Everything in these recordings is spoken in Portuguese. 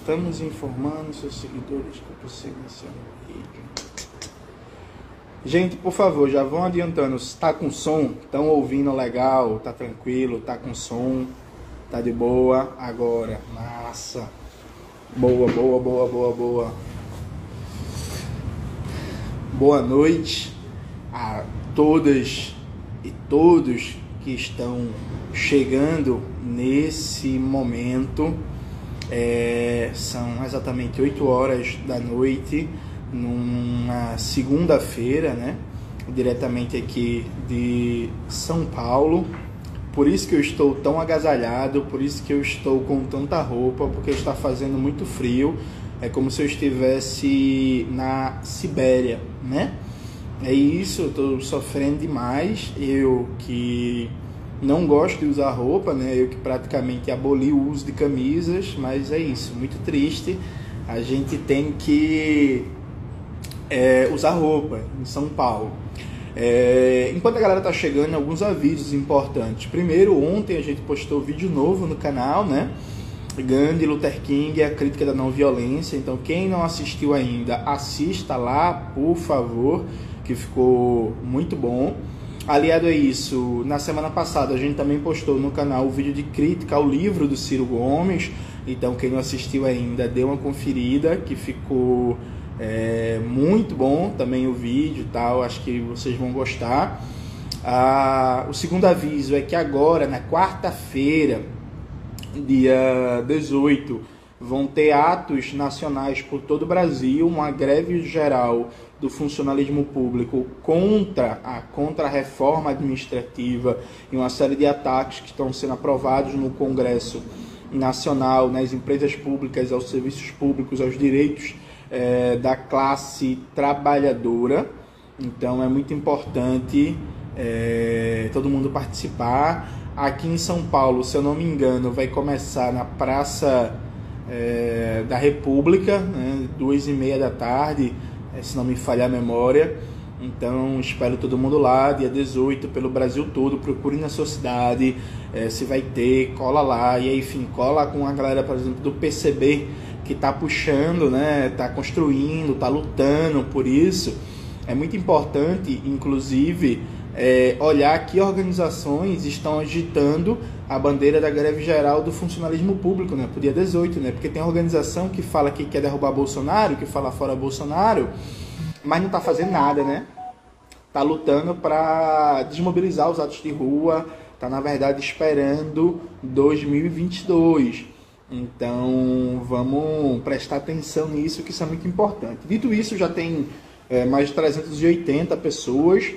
Estamos informando seus seguidores que menciona no vídeo. Gente, por favor, já vão adiantando. Está com som? Estão ouvindo legal? Tá tranquilo? Tá com som? Tá de boa? Agora, massa. Boa, boa, boa, boa, boa. Boa noite a todas e todos que estão chegando nesse momento. É, são exatamente 8 horas da noite, numa segunda-feira, né? Diretamente aqui de São Paulo. Por isso que eu estou tão agasalhado, por isso que eu estou com tanta roupa, porque está fazendo muito frio. É como se eu estivesse na Sibéria, né? É isso, eu estou sofrendo demais. Eu que não gosto de usar roupa, né? Eu que praticamente aboli o uso de camisas, mas é isso, muito triste. A gente tem que é, usar roupa em São Paulo. É, enquanto a galera tá chegando, alguns avisos importantes. Primeiro, ontem a gente postou vídeo novo no canal, né? Gandhi, Luther King, a crítica da não violência. Então, quem não assistiu ainda, assista lá, por favor, que ficou muito bom. Aliado a isso, na semana passada a gente também postou no canal o vídeo de crítica ao livro do Ciro Gomes. Então, quem não assistiu ainda, dê uma conferida, que ficou é, muito bom também o vídeo tal. Acho que vocês vão gostar. Ah, o segundo aviso é que agora, na quarta-feira, dia 18, vão ter atos nacionais por todo o Brasil, uma greve geral do funcionalismo público contra a contra-reforma administrativa e uma série de ataques que estão sendo aprovados no Congresso Nacional, nas empresas públicas, aos serviços públicos, aos direitos é, da classe trabalhadora. Então é muito importante é, todo mundo participar. Aqui em São Paulo, se eu não me engano, vai começar na Praça é, da República, né, duas e meia da tarde se não me falhar a memória. Então, espero todo mundo lá, dia 18, pelo Brasil todo. Procure na sua cidade é, se vai ter, cola lá. E aí, enfim, cola com a galera, por exemplo, do PCB, que está puxando, né? Está construindo, está lutando por isso. É muito importante, inclusive, é, olhar que organizações estão agitando a bandeira da greve geral do funcionalismo público, né, pro dia 18, né? Porque tem organização que fala que quer derrubar Bolsonaro, que fala fora Bolsonaro, mas não está fazendo nada, né? Tá lutando para desmobilizar os atos de rua, tá na verdade esperando 2022. Então, vamos prestar atenção nisso, que isso é muito importante. Dito isso, já tem é, mais de 380 pessoas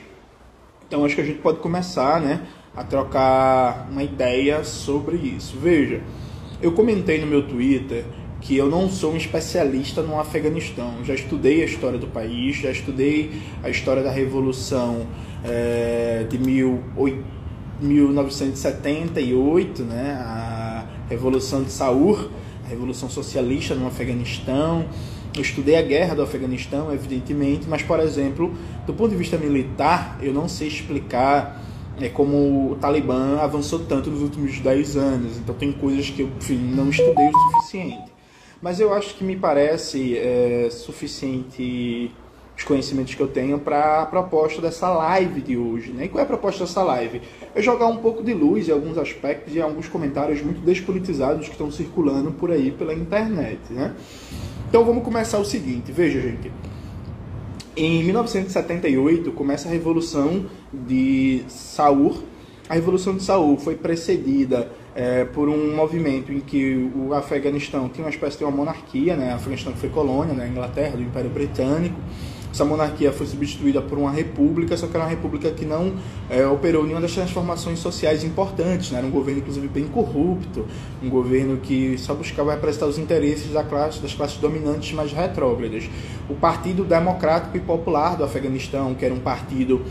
então acho que a gente pode começar, né, a trocar uma ideia sobre isso. Veja, eu comentei no meu Twitter que eu não sou um especialista no Afeganistão. Já estudei a história do país, já estudei a história da Revolução é, de mil, 1978, né, a Revolução de Saur, a Revolução Socialista no Afeganistão. Eu estudei a guerra do Afeganistão, evidentemente, mas, por exemplo, do ponto de vista militar, eu não sei explicar é, como o Talibã avançou tanto nos últimos 10 anos. Então, tem coisas que eu enfim, não estudei o suficiente. Mas eu acho que me parece é, suficiente os conhecimentos que eu tenho para a proposta dessa live de hoje. Né? E qual é a proposta dessa live? É jogar um pouco de luz em alguns aspectos e alguns comentários muito despolitizados que estão circulando por aí pela internet. Né? Então vamos começar o seguinte, veja gente. Em 1978 começa a Revolução de Saur. A Revolução de Saur foi precedida é, por um movimento em que o Afeganistão tinha uma espécie de uma monarquia, né? O Afeganistão foi colônia né? Inglaterra, do Império Britânico. Essa monarquia foi substituída por uma república, só que era uma república que não é, operou nenhuma das transformações sociais importantes. Né? Era um governo, inclusive, bem corrupto, um governo que só buscava representar os interesses da classe, das classes dominantes mais retrógradas. O Partido Democrático e Popular do Afeganistão, que era um partido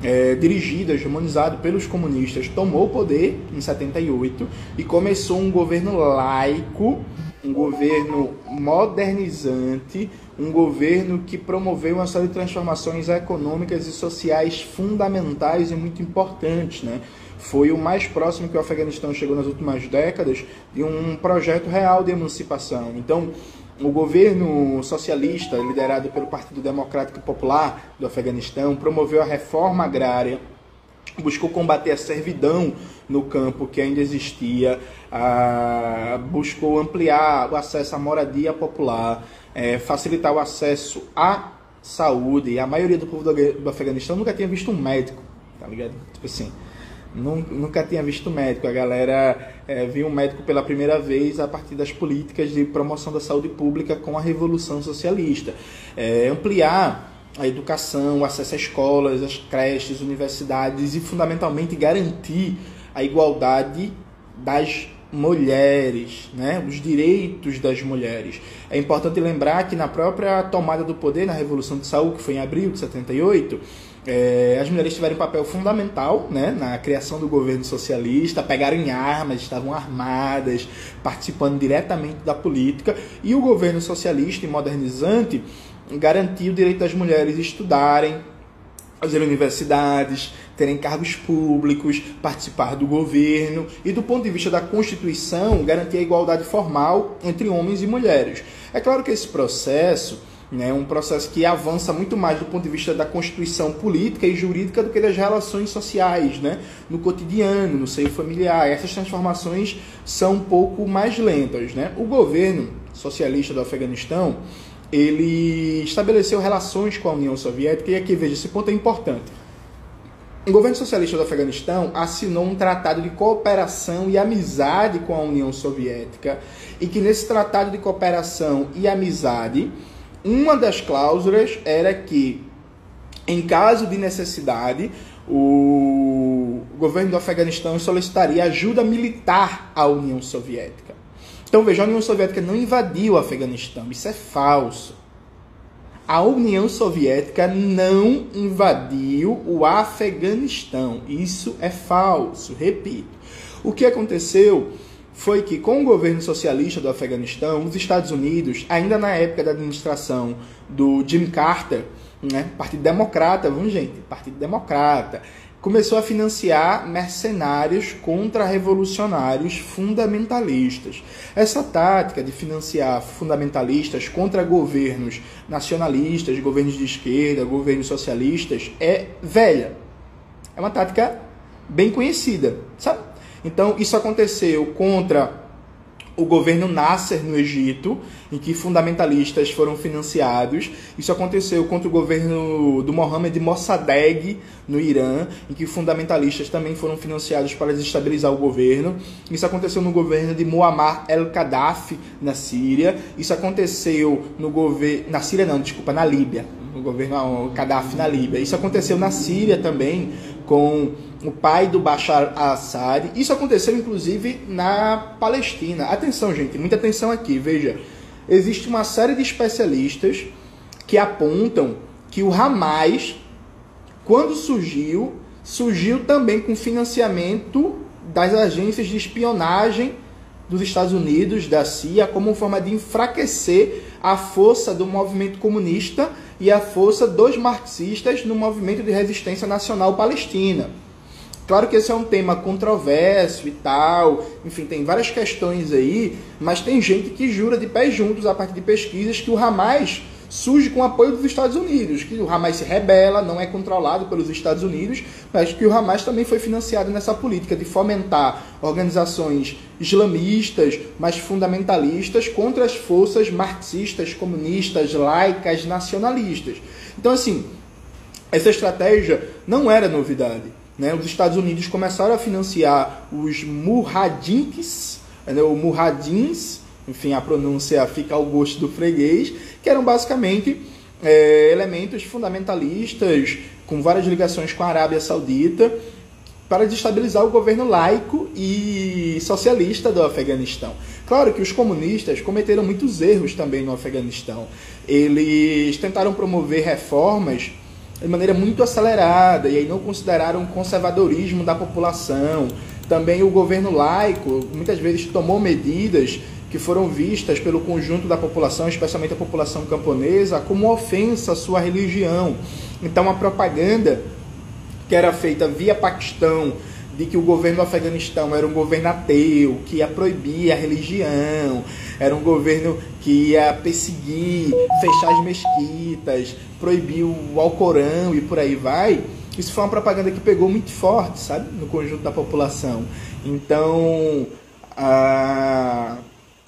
é, dirigido, hegemonizado pelos comunistas, tomou o poder em 78 e começou um governo laico, um governo modernizante, um governo que promoveu uma série de transformações econômicas e sociais fundamentais e muito importantes, né? foi o mais próximo que o Afeganistão chegou nas últimas décadas de um projeto real de emancipação. Então, o governo socialista, liderado pelo Partido Democrático Popular do Afeganistão, promoveu a reforma agrária, buscou combater a servidão no campo que ainda existia, ah, buscou ampliar o acesso à moradia popular, eh, facilitar o acesso à saúde. A maioria do povo do Afeganistão nunca tinha visto um médico, tá ligado? Tipo assim, nunca tinha visto médico. A galera é, viu um médico pela primeira vez a partir das políticas de promoção da saúde pública com a Revolução Socialista. É, ampliar a educação, o acesso às escolas, às creches, universidades e, fundamentalmente, garantir a igualdade das mulheres, né? os direitos das mulheres. É importante lembrar que na própria tomada do poder, na Revolução de Saúl, que foi em abril de 78, é, as mulheres tiveram um papel fundamental né, na criação do governo socialista, pegaram em armas, estavam armadas, participando diretamente da política, e o governo socialista e modernizante garantiu o direito das mulheres estudarem, fazer universidades, terem cargos públicos, participar do governo e, do ponto de vista da Constituição, garantir a igualdade formal entre homens e mulheres. É claro que esse processo né, um processo que avança muito mais do ponto de vista da constituição política e jurídica do que das relações sociais, né, no cotidiano, no seio familiar. Essas transformações são um pouco mais lentas. Né? O governo socialista do Afeganistão ele estabeleceu relações com a União Soviética e aqui veja esse ponto é importante. O governo socialista do Afeganistão assinou um tratado de cooperação e amizade com a União Soviética e que nesse tratado de cooperação e amizade uma das cláusulas era que, em caso de necessidade, o governo do Afeganistão solicitaria ajuda militar à União Soviética. Então veja, a União Soviética não invadiu o Afeganistão, isso é falso. A União Soviética não invadiu o Afeganistão, isso é falso, repito. O que aconteceu foi que, com o governo socialista do Afeganistão, os Estados Unidos, ainda na época da administração do Jimmy Carter, né, Partido Democrata, vamos gente, Partido Democrata, começou a financiar mercenários contra-revolucionários fundamentalistas. Essa tática de financiar fundamentalistas contra governos nacionalistas, governos de esquerda, governos socialistas, é velha. É uma tática bem conhecida, sabe? Então, isso aconteceu contra o governo Nasser no Egito, em que fundamentalistas foram financiados. Isso aconteceu contra o governo do Mohammed Mossadegh no Irã, em que fundamentalistas também foram financiados para desestabilizar o governo. Isso aconteceu no governo de Muammar el-Gaddafi na Síria. Isso aconteceu no governo na Síria não, desculpa, na Líbia, no governo Gaddafi na Líbia. Isso aconteceu na Síria também com o pai do Bashar al-Assad. Isso aconteceu inclusive na Palestina. Atenção, gente, muita atenção aqui. Veja, existe uma série de especialistas que apontam que o Hamas, quando surgiu, surgiu também com financiamento das agências de espionagem dos Estados Unidos, da CIA, como forma de enfraquecer a força do movimento comunista e a força dos marxistas no movimento de resistência nacional palestina. Claro que esse é um tema controverso e tal, enfim, tem várias questões aí, mas tem gente que jura de pés juntos a partir de pesquisas que o Hamas surge com apoio dos Estados Unidos, que o Hamas se rebela, não é controlado pelos Estados Unidos, mas que o Hamas também foi financiado nessa política de fomentar organizações islamistas, mas fundamentalistas contra as forças marxistas, comunistas, laicas, nacionalistas. Então, assim, essa estratégia não era novidade. Né? Os Estados Unidos começaram a financiar os murradinks, né? murradins, enfim, a pronúncia fica ao gosto do freguês, que eram basicamente é, elementos fundamentalistas com várias ligações com a Arábia Saudita para desestabilizar o governo laico e socialista do Afeganistão. Claro que os comunistas cometeram muitos erros também no Afeganistão. Eles tentaram promover reformas de maneira muito acelerada e aí não consideraram o conservadorismo da população. Também o governo laico muitas vezes tomou medidas que foram vistas pelo conjunto da população, especialmente a população camponesa, como ofensa à sua religião. Então a propaganda que era feita via Paquistão, de que o governo do Afeganistão era um governo ateu, que ia proibir a religião, era um governo que ia perseguir, fechar as mesquitas, proibir o Alcorão e por aí vai, isso foi uma propaganda que pegou muito forte, sabe, no conjunto da população. Então, a...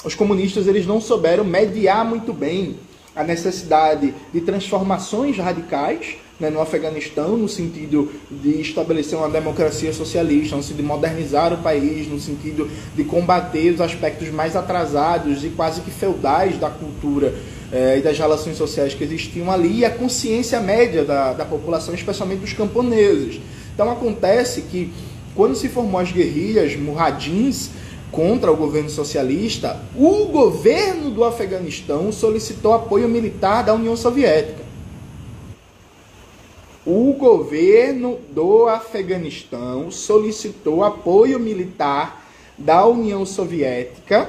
os comunistas eles não souberam mediar muito bem a necessidade de transformações radicais né, no Afeganistão, no sentido de estabelecer uma democracia socialista, no sentido de modernizar o país, no sentido de combater os aspectos mais atrasados e quase que feudais da cultura eh, e das relações sociais que existiam ali, e a consciência média da, da população, especialmente dos camponeses. Então acontece que quando se formou as guerrilhas murradins contra o governo socialista, o governo do Afeganistão solicitou apoio militar da União Soviética. O governo do Afeganistão solicitou apoio militar da União Soviética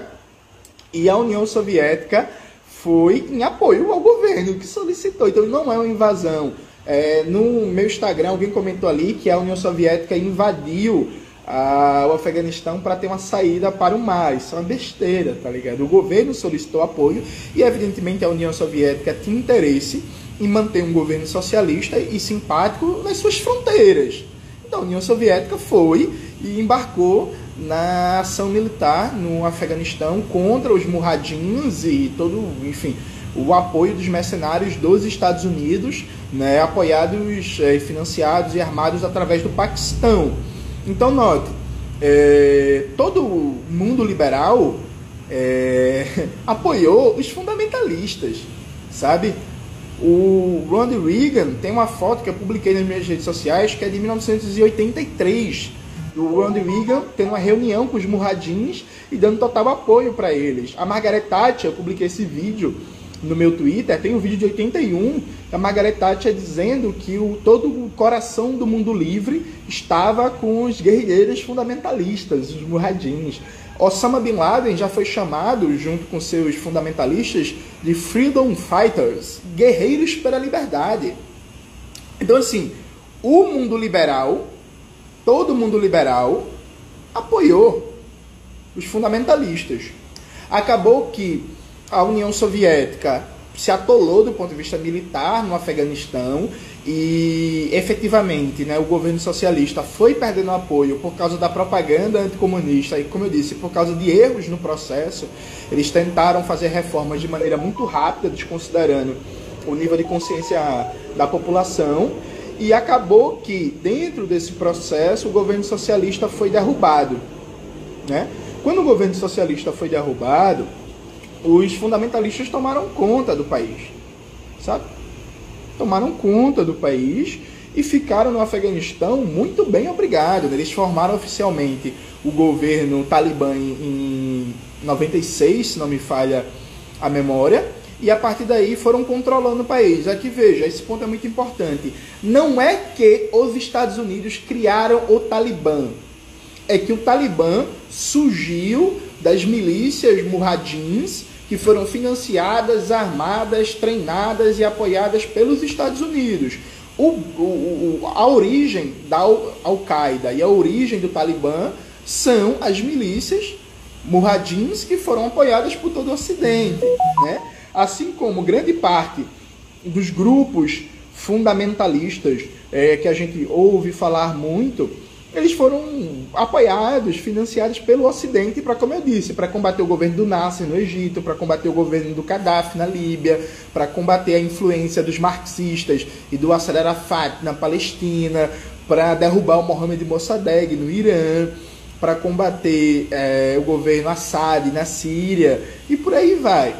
e a União Soviética foi em apoio ao governo que solicitou. Então não é uma invasão. É, no meu Instagram alguém comentou ali que a União Soviética invadiu a, o Afeganistão para ter uma saída para o mar. Isso é uma besteira, tá ligado? O governo solicitou apoio e, evidentemente, a União Soviética tinha interesse em manter um governo socialista e simpático nas suas fronteiras. Então, a União Soviética foi e embarcou na ação militar no Afeganistão contra os murradinhos e todo, enfim, o apoio dos mercenários dos Estados Unidos, né, apoiados, é, financiados e armados através do Paquistão. Então, note, é, todo mundo liberal é, apoiou os fundamentalistas, sabe? O Ronald Reagan tem uma foto que eu publiquei nas minhas redes sociais que é de 1983. O Ronald Reagan tem uma reunião com os murradins e dando total apoio para eles. A Margaret Thatcher, eu publiquei esse vídeo no meu Twitter, tem um vídeo de 81, a Margaret Thatcher dizendo que o, todo o coração do mundo livre estava com os guerrilheiros fundamentalistas, os murradins. Osama Bin Laden já foi chamado, junto com seus fundamentalistas, de Freedom Fighters, guerreiros pela liberdade. Então, assim, o mundo liberal, todo mundo liberal, apoiou os fundamentalistas. Acabou que a União Soviética se atolou do ponto de vista militar no Afeganistão e efetivamente né, o governo socialista foi perdendo apoio por causa da propaganda anticomunista e, como eu disse, por causa de erros no processo. Eles tentaram fazer reformas de maneira muito rápida, desconsiderando o nível de consciência da população. E acabou que, dentro desse processo, o governo socialista foi derrubado. Né? Quando o governo socialista foi derrubado, os fundamentalistas tomaram conta do país, sabe? Tomaram conta do país e ficaram no Afeganistão muito bem obrigado. Eles formaram oficialmente o governo talibã em 96, se não me falha a memória, e a partir daí foram controlando o país. Aqui veja, esse ponto é muito importante. Não é que os Estados Unidos criaram o Talibã, é que o Talibã surgiu das milícias murradins que foram financiadas, armadas, treinadas e apoiadas pelos Estados Unidos. O, o, a origem da Al-Qaeda e a origem do Talibã são as milícias murradins que foram apoiadas por todo o Ocidente. Né? Assim como grande parte dos grupos fundamentalistas é, que a gente ouve falar muito, eles foram apoiados, financiados pelo Ocidente para, como eu disse, para combater o governo do Nasser no Egito, para combater o governo do Gaddafi na Líbia, para combater a influência dos marxistas e do Assad Arafat na Palestina, para derrubar o Mohammed Mossadegh no Irã, para combater é, o governo Assad na Síria e por aí vai.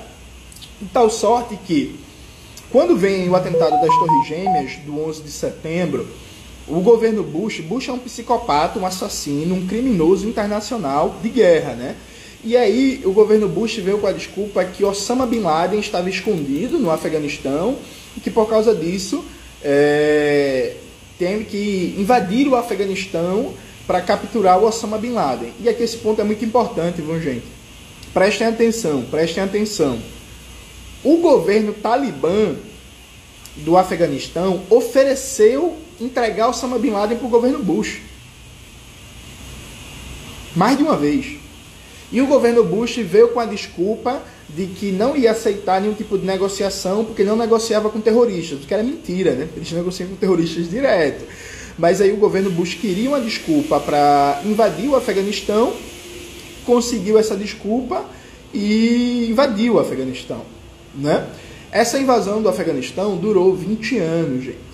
De tal sorte que, quando vem o atentado das Torres Gêmeas do 11 de setembro, o governo Bush, Bush é um psicopata, um assassino, um criminoso internacional de guerra, né? E aí o governo Bush veio com a desculpa que Osama Bin Laden estava escondido no Afeganistão e que por causa disso é, tem que invadir o Afeganistão para capturar o Osama Bin Laden. E aqui esse ponto é muito importante, viu, gente? Prestem atenção, prestem atenção. O governo talibã do Afeganistão ofereceu entregar Osama Bin Laden para o governo Bush. Mais de uma vez. E o governo Bush veio com a desculpa de que não ia aceitar nenhum tipo de negociação porque não negociava com terroristas, o que era mentira, né? Eles negociam com terroristas direto. Mas aí o governo Bush queria uma desculpa para invadir o Afeganistão, conseguiu essa desculpa e invadiu o Afeganistão, né? Essa invasão do Afeganistão durou 20 anos, gente.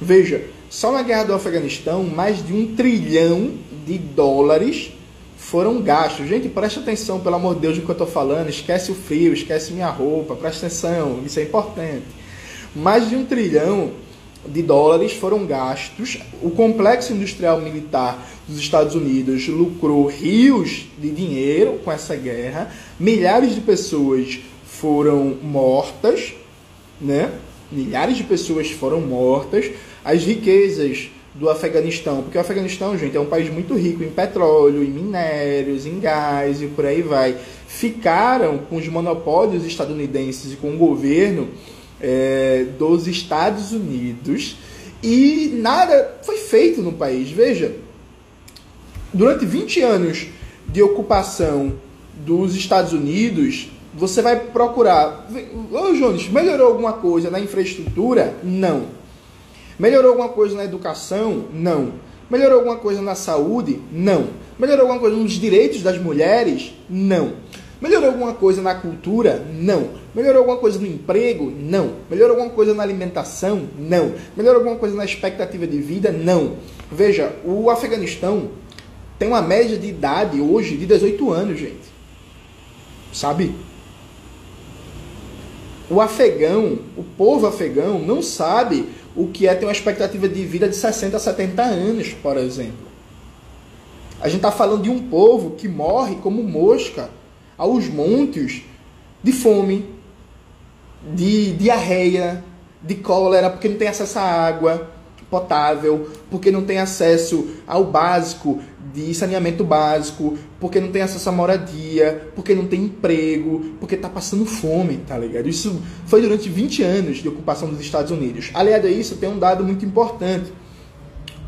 Veja, só na guerra do Afeganistão, mais de um trilhão de dólares foram gastos. Gente, preste atenção, pelo amor de Deus, que eu estou falando. Esquece o frio, esquece minha roupa, preste atenção, isso é importante. Mais de um trilhão de dólares foram gastos. O complexo industrial militar dos Estados Unidos lucrou rios de dinheiro com essa guerra. Milhares de pessoas foram mortas, né? Milhares de pessoas foram mortas. As riquezas do Afeganistão, porque o Afeganistão, gente, é um país muito rico em petróleo, em minérios, em gás e por aí vai, ficaram com os monopólios estadunidenses e com o governo é, dos Estados Unidos e nada foi feito no país. Veja, durante 20 anos de ocupação dos Estados Unidos, você vai procurar. Ô, Jones, melhorou alguma coisa na infraestrutura? Não. Melhorou alguma coisa na educação? Não. Melhorou alguma coisa na saúde? Não. Melhorou alguma coisa nos direitos das mulheres? Não. Melhorou alguma coisa na cultura? Não. Melhorou alguma coisa no emprego? Não. Melhorou alguma coisa na alimentação? Não. Melhorou alguma coisa na expectativa de vida? Não. Veja, o Afeganistão tem uma média de idade hoje de 18 anos, gente. Sabe? O afegão, o povo afegão, não sabe o que é ter uma expectativa de vida de 60 a 70 anos, por exemplo. A gente está falando de um povo que morre como mosca aos montes de fome, de diarreia, de cólera, porque não tem acesso à água potável, porque não tem acesso ao básico de saneamento básico, porque não tem acesso à moradia, porque não tem emprego, porque está passando fome, tá ligado? Isso foi durante 20 anos de ocupação dos Estados Unidos. Aliado a isso, tem um dado muito importante.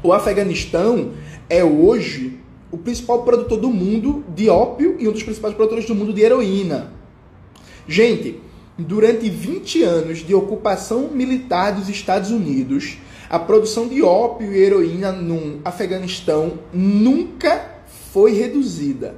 O Afeganistão é hoje o principal produtor do mundo de ópio e um dos principais produtores do mundo de heroína. Gente, durante 20 anos de ocupação militar dos Estados Unidos, a produção de ópio e heroína no Afeganistão nunca foi reduzida.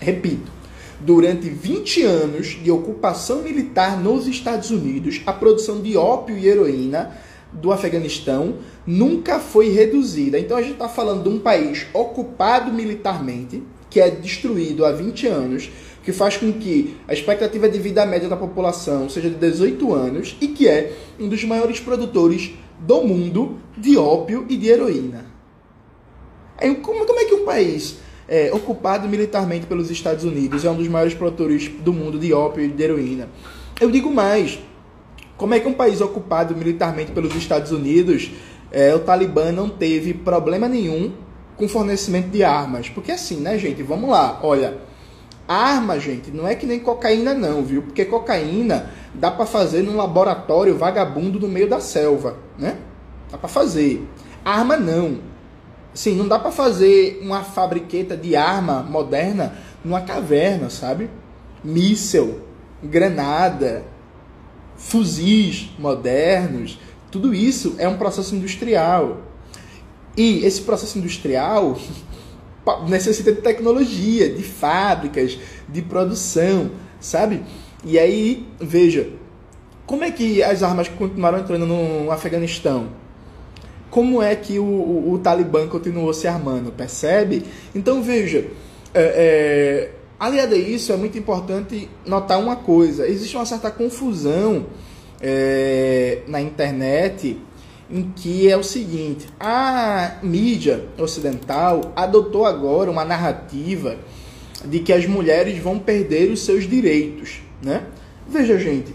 Repito, durante 20 anos de ocupação militar nos Estados Unidos, a produção de ópio e heroína do Afeganistão nunca foi reduzida. Então a gente está falando de um país ocupado militarmente, que é destruído há 20 anos, que faz com que a expectativa de vida média da população seja de 18 anos e que é um dos maiores produtores do mundo de ópio e de heroína. Como, como é que um país é, ocupado militarmente pelos Estados Unidos é um dos maiores produtores do mundo de ópio e de heroína? Eu digo mais. Como é que um país ocupado militarmente pelos Estados Unidos, é, o Talibã não teve problema nenhum com fornecimento de armas? Porque assim, né, gente? Vamos lá. Olha, arma, gente, não é que nem cocaína não, viu? Porque cocaína dá para fazer num laboratório vagabundo no meio da selva, né? Dá para fazer. Arma não. Sim, não dá para fazer uma fabriqueta de arma moderna numa caverna, sabe? Míssel, granada, fuzis modernos, tudo isso é um processo industrial. E esse processo industrial necessita de tecnologia, de fábricas, de produção, sabe? E aí, veja, como é que as armas continuaram entrando no Afeganistão? Como é que o, o, o Talibã continuou se armando? Percebe? Então, veja, é, é, aliado a isso, é muito importante notar uma coisa: existe uma certa confusão é, na internet em que é o seguinte: a mídia ocidental adotou agora uma narrativa de que as mulheres vão perder os seus direitos. Né? Veja, gente,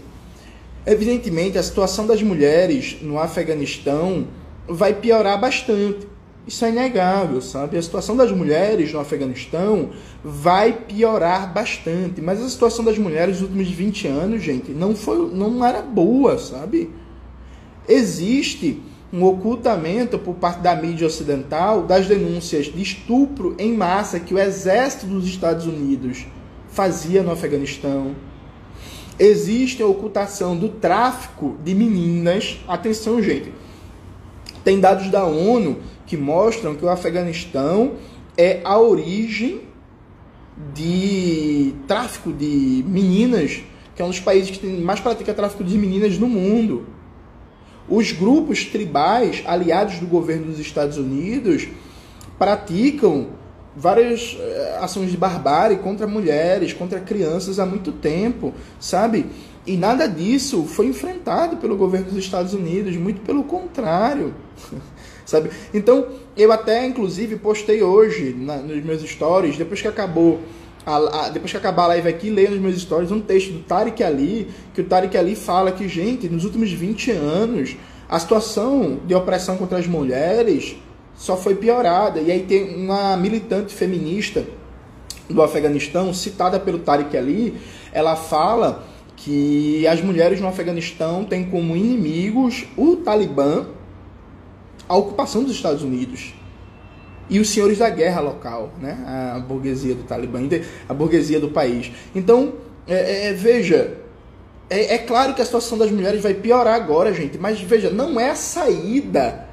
evidentemente a situação das mulheres no Afeganistão vai piorar bastante. Isso é inegável, sabe? A situação das mulheres no Afeganistão vai piorar bastante. Mas a situação das mulheres nos últimos 20 anos, gente, não, foi, não era boa, sabe? Existe um ocultamento por parte da mídia ocidental das denúncias de estupro em massa que o exército dos Estados Unidos fazia no Afeganistão. Existe a ocultação do tráfico de meninas. Atenção, gente. Tem dados da ONU que mostram que o Afeganistão é a origem de tráfico de meninas, que é um dos países que mais pratica tráfico de meninas no mundo. Os grupos tribais aliados do governo dos Estados Unidos praticam várias eh, ações de barbárie contra mulheres, contra crianças há muito tempo, sabe? E nada disso foi enfrentado pelo governo dos Estados Unidos, muito pelo contrário. sabe? Então, eu até inclusive postei hoje na, nos meus stories, depois que acabou a, a, depois que acabar a live aqui, leia nos meus stories um texto do Tariq Ali, que o Tariq Ali fala que, gente, nos últimos 20 anos, a situação de opressão contra as mulheres só foi piorada. E aí tem uma militante feminista do Afeganistão, citada pelo Tariq Ali, ela fala que as mulheres no Afeganistão têm como inimigos o Talibã, a ocupação dos Estados Unidos e os senhores da guerra local, né? a burguesia do Talibã, a burguesia do país. Então, é, é, veja, é, é, claro que a situação das mulheres vai piorar agora, gente, mas veja, não é a saída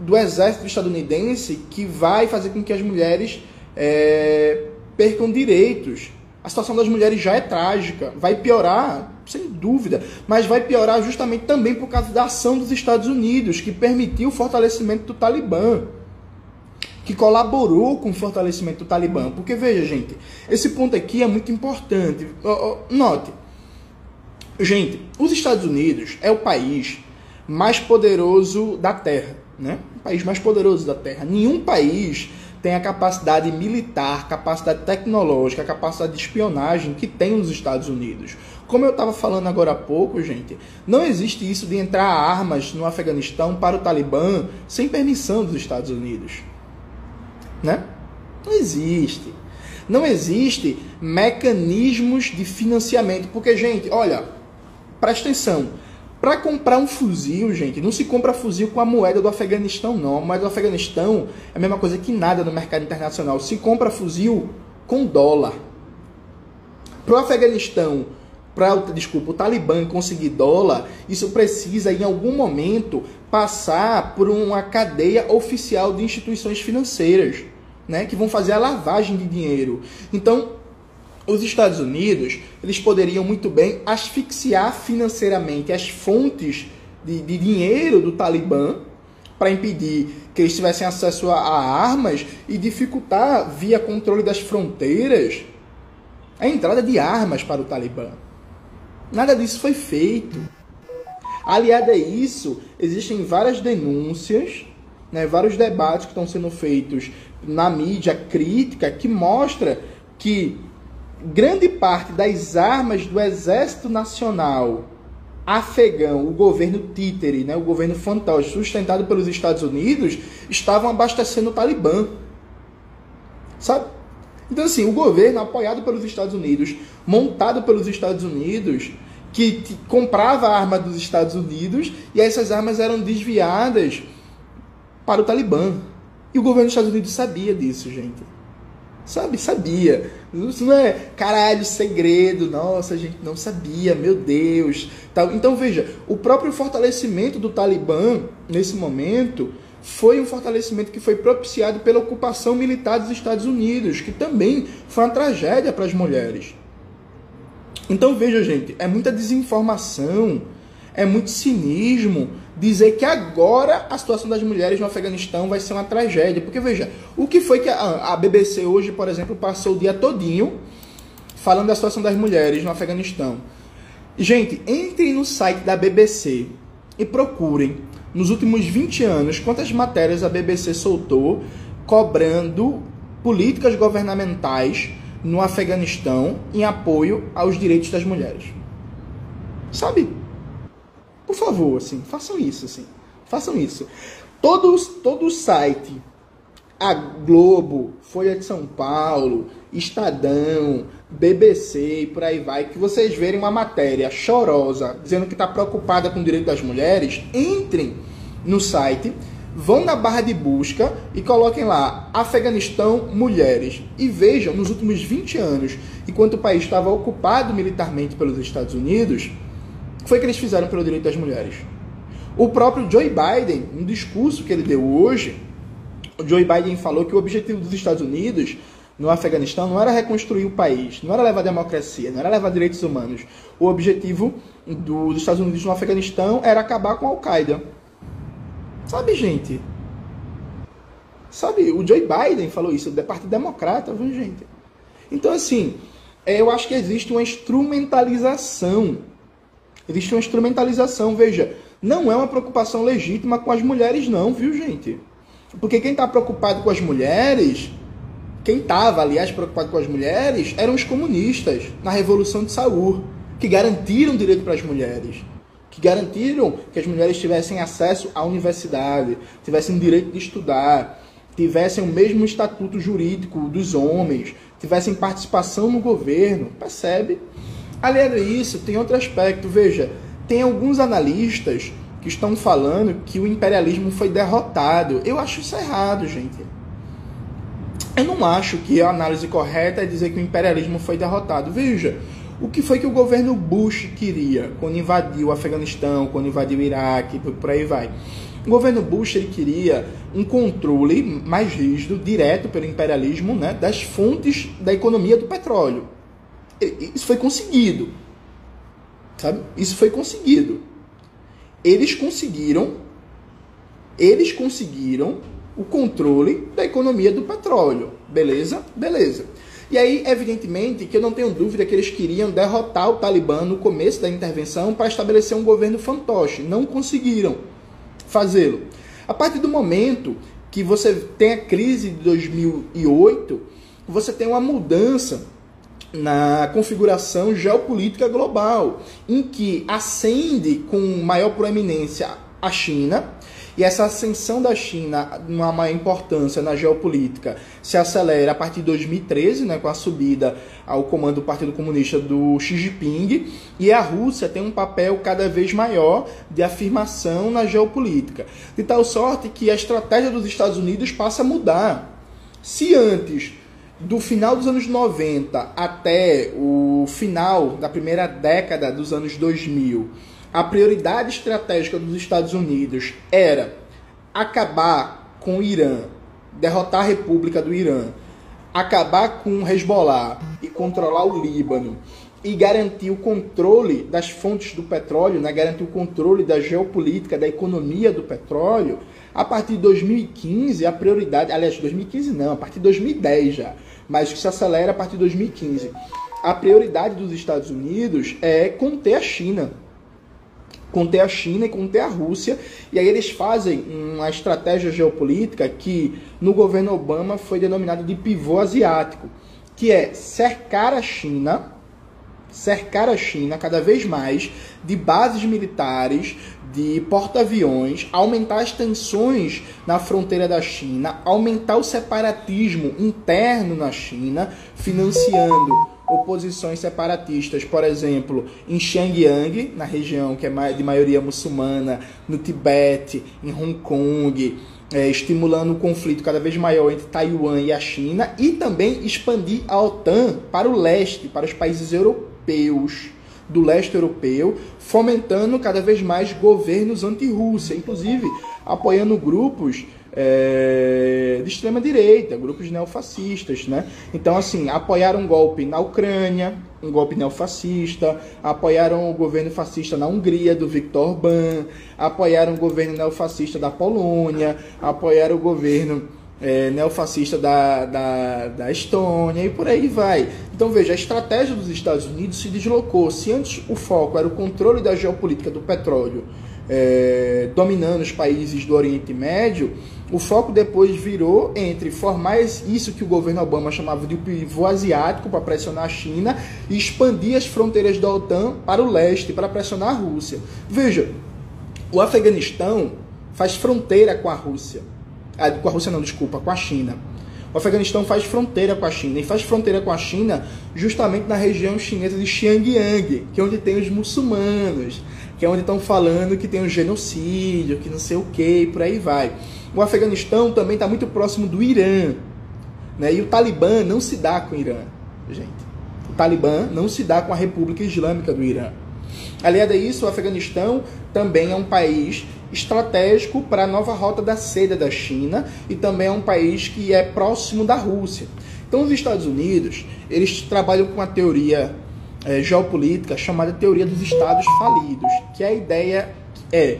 do exército estadunidense que vai fazer com que as mulheres é, percam direitos. A situação das mulheres já é trágica, vai piorar, sem dúvida, mas vai piorar justamente também por causa da ação dos Estados Unidos, que permitiu o fortalecimento do Talibã que colaborou com o fortalecimento do Talibã. Porque veja, gente, esse ponto aqui é muito importante. Note, gente, os Estados Unidos é o país mais poderoso da Terra, né? O país mais poderoso da Terra. Nenhum país tem a capacidade militar, capacidade tecnológica, capacidade de espionagem que tem os Estados Unidos. Como eu estava falando agora há pouco, gente, não existe isso de entrar armas no Afeganistão para o Talibã sem permissão dos Estados Unidos né? Não existe. Não existe mecanismos de financiamento, porque gente, olha, presta atenção. Para comprar um fuzil, gente, não se compra fuzil com a moeda do Afeganistão, não. A moeda do Afeganistão é a mesma coisa que nada no mercado internacional. Se compra fuzil com dólar. Para o Afeganistão, para desculpa, o Talibã conseguir dólar, isso precisa em algum momento passar por uma cadeia oficial de instituições financeiras né, que vão fazer a lavagem de dinheiro. Então, os Estados Unidos eles poderiam muito bem asfixiar financeiramente as fontes de, de dinheiro do Talibã para impedir que eles tivessem acesso a, a armas e dificultar, via controle das fronteiras, a entrada de armas para o Talibã. Nada disso foi feito. Aliado a isso, existem várias denúncias, né, vários debates que estão sendo feitos na mídia crítica que mostra que grande parte das armas do Exército Nacional afegão, o governo títere, né, o governo fantoche, sustentado pelos Estados Unidos, estavam abastecendo o Talibã. Sabe? Então, assim, o governo apoiado pelos Estados Unidos, montado pelos Estados Unidos, que comprava a arma dos Estados Unidos e essas armas eram desviadas para o Talibã. E o governo dos Estados Unidos sabia disso, gente. Sabe? Sabia. Isso não é caralho, segredo. Nossa, a gente não sabia, meu Deus. Então veja, o próprio fortalecimento do Talibã nesse momento foi um fortalecimento que foi propiciado pela ocupação militar dos Estados Unidos, que também foi uma tragédia para as mulheres. Então veja, gente, é muita desinformação, é muito cinismo dizer que agora a situação das mulheres no Afeganistão vai ser uma tragédia. Porque veja, o que foi que a, a BBC hoje, por exemplo, passou o dia todinho falando da situação das mulheres no Afeganistão. Gente, entrem no site da BBC e procurem nos últimos 20 anos quantas matérias a BBC soltou cobrando políticas governamentais no Afeganistão em apoio aos direitos das mulheres. Sabe? Por favor, assim, façam isso, assim. Façam isso. Todos, todo site, a Globo, Folha de São Paulo, Estadão, BBC e por aí vai, que vocês verem uma matéria chorosa dizendo que está preocupada com o direito das mulheres, entrem no site, vão na barra de busca e coloquem lá Afeganistão mulheres e vejam nos últimos 20 anos, enquanto o país estava ocupado militarmente pelos Estados Unidos, foi que eles fizeram pelo direito das mulheres. O próprio Joe Biden, um discurso que ele deu hoje, o Joe Biden falou que o objetivo dos Estados Unidos no Afeganistão não era reconstruir o país, não era levar democracia, não era levar direitos humanos. O objetivo do, dos Estados Unidos no Afeganistão era acabar com a Al-Qaeda. Sabe, gente? Sabe, o Joe Biden falou isso, da parte democrata, viu, gente? Então, assim, é, eu acho que existe uma instrumentalização. Existe uma instrumentalização, veja, não é uma preocupação legítima com as mulheres, não, viu, gente? Porque quem está preocupado com as mulheres quem estava, aliás, preocupado com as mulheres eram os comunistas na Revolução de Saúl, que garantiram direito para as mulheres, que garantiram que as mulheres tivessem acesso à universidade, tivessem direito de estudar, tivessem o mesmo estatuto jurídico dos homens, tivessem participação no governo. Percebe? Além disso, tem outro aspecto. Veja, tem alguns analistas que estão falando que o imperialismo foi derrotado. Eu acho isso errado, gente. Eu não acho que a análise correta é dizer que o imperialismo foi derrotado. Veja, o que foi que o governo Bush queria quando invadiu o Afeganistão, quando invadiu o Iraque, por aí vai. O governo Bush ele queria um controle mais rígido, direto pelo imperialismo, né, das fontes da economia do petróleo. Isso foi conseguido. Sabe? Isso foi conseguido. Eles conseguiram eles conseguiram o controle da economia do petróleo. Beleza? Beleza. E aí, evidentemente, que eu não tenho dúvida que eles queriam derrotar o Talibã no começo da intervenção para estabelecer um governo fantoche. Não conseguiram fazê-lo. A partir do momento que você tem a crise de 2008, você tem uma mudança na configuração geopolítica global, em que ascende com maior proeminência a China, e essa ascensão da China, uma maior importância na geopolítica, se acelera a partir de 2013, né, com a subida ao comando do Partido Comunista do Xi Jinping, e a Rússia tem um papel cada vez maior de afirmação na geopolítica. De tal sorte que a estratégia dos Estados Unidos passa a mudar. Se antes do final dos anos 90 até o final da primeira década dos anos 2000, a prioridade estratégica dos Estados Unidos era acabar com o Irã, derrotar a República do Irã, acabar com o Hezbollah e controlar o Líbano e garantir o controle das fontes do petróleo, né? garantir o controle da geopolítica, da economia do petróleo, a partir de 2015 a prioridade, aliás, 2015 não, a partir de 2010 já, mas que se acelera a partir de 2015. A prioridade dos Estados Unidos é conter a China conter a China e conter a Rússia. E aí eles fazem uma estratégia geopolítica que no governo Obama foi denominada de pivô asiático, que é cercar a China, cercar a China cada vez mais de bases militares, de porta-aviões, aumentar as tensões na fronteira da China, aumentar o separatismo interno na China, financiando oposições separatistas, por exemplo, em Xinjiang, na região que é de maioria muçulmana, no Tibete, em Hong Kong, é, estimulando o conflito cada vez maior entre Taiwan e a China, e também expandir a OTAN para o leste, para os países europeus do leste europeu, fomentando cada vez mais governos anti-Rússia, inclusive apoiando grupos é, de extrema direita, grupos neofascistas, né? Então, assim, apoiaram um golpe na Ucrânia, um golpe neofascista, apoiaram o governo fascista na Hungria, do Viktor Orbán, apoiaram o governo neofascista da Polônia, apoiaram o governo é, neofascista da, da, da Estônia e por aí vai. Então veja, a estratégia dos Estados Unidos se deslocou. Se antes o foco era o controle da geopolítica do petróleo, é, dominando os países do Oriente Médio, o foco depois virou entre formar isso que o governo Obama chamava de pivô asiático para pressionar a China e expandir as fronteiras da OTAN para o leste para pressionar a Rússia. Veja, o Afeganistão faz fronteira com a Rússia. Ah, com a Rússia não, desculpa, com a China. O Afeganistão faz fronteira com a China e faz fronteira com a China justamente na região chinesa de Xinjiang, que é onde tem os muçulmanos. que é onde estão falando que tem um genocídio, que não sei o que, por aí vai. O Afeganistão também está muito próximo do Irã, né? E o Talibã não se dá com o Irã, gente. O Talibã não se dá com a República Islâmica do Irã. Aliado a isso, o Afeganistão também é um país estratégico para a nova rota da seda da China e também é um país que é próximo da Rússia. Então, os Estados Unidos eles trabalham com a teoria é, geopolítica chamada teoria dos estados falidos, que a ideia é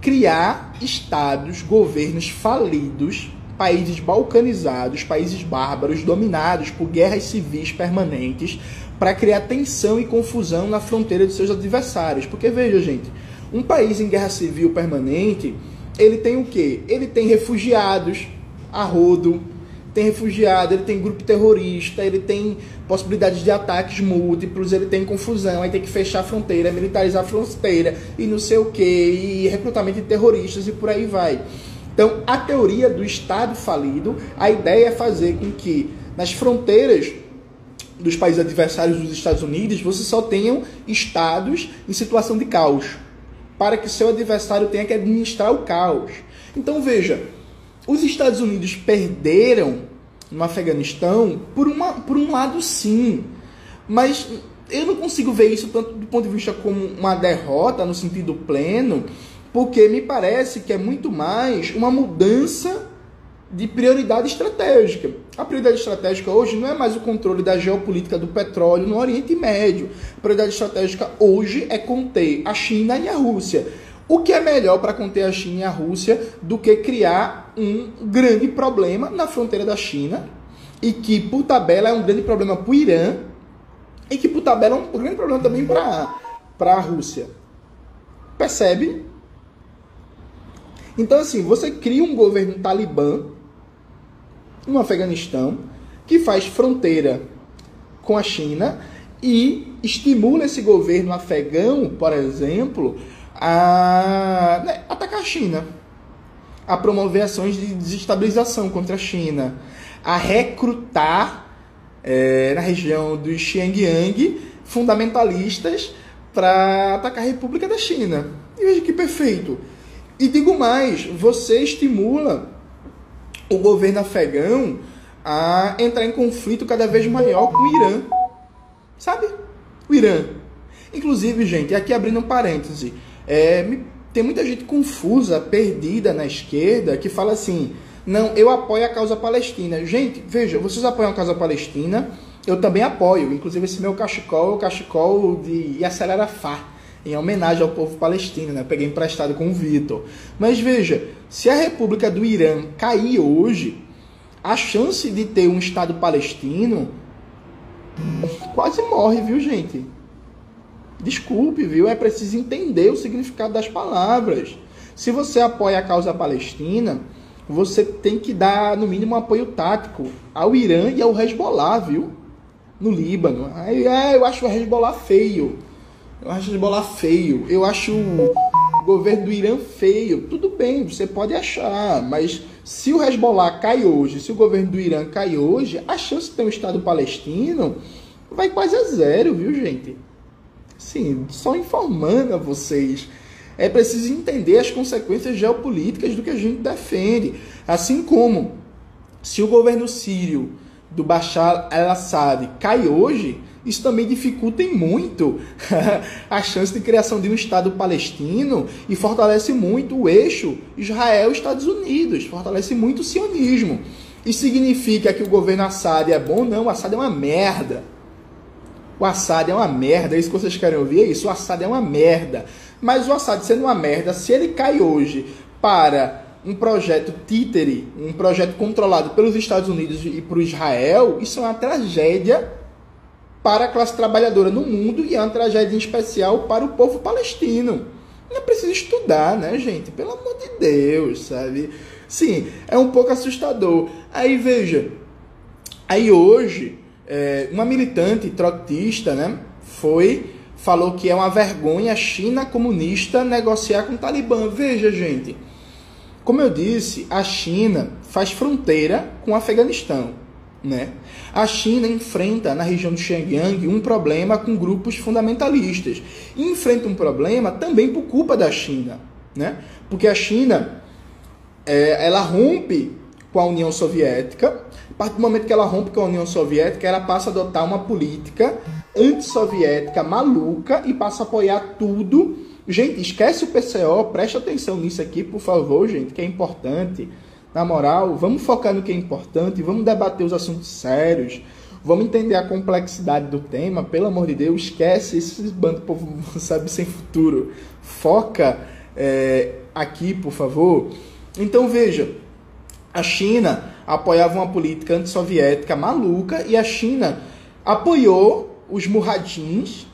criar estados, governos falidos, países balcanizados, países bárbaros, dominados por guerras civis permanentes, para criar tensão e confusão na fronteira de seus adversários. Porque veja, gente, um país em guerra civil permanente, ele tem o quê? Ele tem refugiados a rodo, tem refugiado, ele tem grupo terrorista, ele tem possibilidades de ataques múltiplos, ele tem confusão, aí tem que fechar a fronteira, militarizar a fronteira e não sei o que, e recrutamento de terroristas e por aí vai. Então, a teoria do Estado falido, a ideia é fazer com que nas fronteiras dos países adversários dos Estados Unidos você só tenham estados em situação de caos, para que seu adversário tenha que administrar o caos. Então, veja, os Estados Unidos perderam no Afeganistão por, uma, por um lado, sim. Mas eu não consigo ver isso tanto do ponto de vista como uma derrota no sentido pleno, porque me parece que é muito mais uma mudança de prioridade estratégica. A prioridade estratégica hoje não é mais o controle da geopolítica do petróleo no Oriente Médio. A prioridade estratégica hoje é conter a China e a Rússia. O que é melhor para conter a China e a Rússia do que criar um grande problema na fronteira da China e que, por tabela, é um grande problema para o Irã e que, por tabela, é um grande problema também para a Rússia. Percebe? Então, assim, você cria um governo talibã no Afeganistão que faz fronteira com a China e estimula esse governo afegão, por exemplo, a né, atacar a China, a promover ações de desestabilização contra a China, a recrutar é, na região do Xinjiang fundamentalistas para atacar a República da China. E veja que perfeito. E digo mais, você estimula o governo afegão a entrar em conflito cada vez maior com o Irã. Sabe? O Irã. Inclusive, gente, aqui abrindo um parêntese, é, tem muita gente confusa, perdida na esquerda, que fala assim: não, eu apoio a causa palestina. Gente, veja, vocês apoiam a causa palestina, eu também apoio. Inclusive, esse meu cachecol é o cachecol de Yasser Arafat, em homenagem ao povo palestino, né? peguei emprestado com o Vitor. Mas veja, se a República do Irã cair hoje, a chance de ter um Estado palestino quase morre, viu, gente? Desculpe, viu? É preciso entender o significado das palavras. Se você apoia a causa palestina, você tem que dar, no mínimo, um apoio tático ao Irã e ao Hezbollah, viu? No Líbano. Aí, é, eu acho o Hezbollah feio. Eu acho Hezbollah feio. Eu acho o governo do Irã feio. Tudo bem, você pode achar, mas se o Hezbollah cai hoje, se o governo do Irã cai hoje, a chance de ter um Estado palestino vai quase a zero, viu, gente? Sim, só informando a vocês. É preciso entender as consequências geopolíticas do que a gente defende. Assim como, se o governo sírio do Bashar al-Assad cai hoje, isso também dificulta muito a chance de criação de um Estado palestino e fortalece muito o eixo Israel-Estados Unidos, fortalece muito o sionismo. Isso significa que o governo Assad é bom? Não, o Assad é uma merda. O Assad é uma merda, é isso que vocês querem ouvir? É isso, o Assad é uma merda. Mas o Assad sendo uma merda, se ele cai hoje para um projeto títere, um projeto controlado pelos Estados Unidos e por Israel, isso é uma tragédia para a classe trabalhadora no mundo e é uma tragédia em especial para o povo palestino. É preciso estudar, né, gente? Pelo amor de Deus, sabe? Sim, é um pouco assustador. Aí veja, aí hoje é, uma militante trotista, né, foi falou que é uma vergonha a China comunista negociar com o Talibã. Veja, gente, como eu disse, a China faz fronteira com o Afeganistão. Né? A China enfrenta na região de Xinjiang um problema com grupos fundamentalistas. E enfrenta um problema também por culpa da China. Né? Porque a China é, ela rompe com a União Soviética. A partir do momento que ela rompe com a União Soviética, ela passa a adotar uma política antissoviética maluca e passa a apoiar tudo. Gente, esquece o PCO, preste atenção nisso aqui, por favor, gente, que é importante. Na moral, vamos focar no que é importante, vamos debater os assuntos sérios, vamos entender a complexidade do tema, pelo amor de Deus, esquece esse bando povo, sabe, sem futuro. Foca é, aqui, por favor. Então veja, a China apoiava uma política antissoviética maluca e a China apoiou os murradins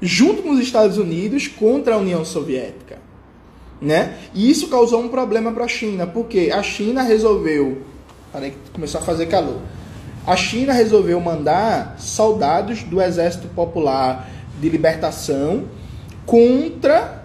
junto com os Estados Unidos contra a União Soviética né? E isso causou um problema para a China, porque a China resolveu, peraí, começou a fazer calor. A China resolveu mandar soldados do Exército Popular de Libertação contra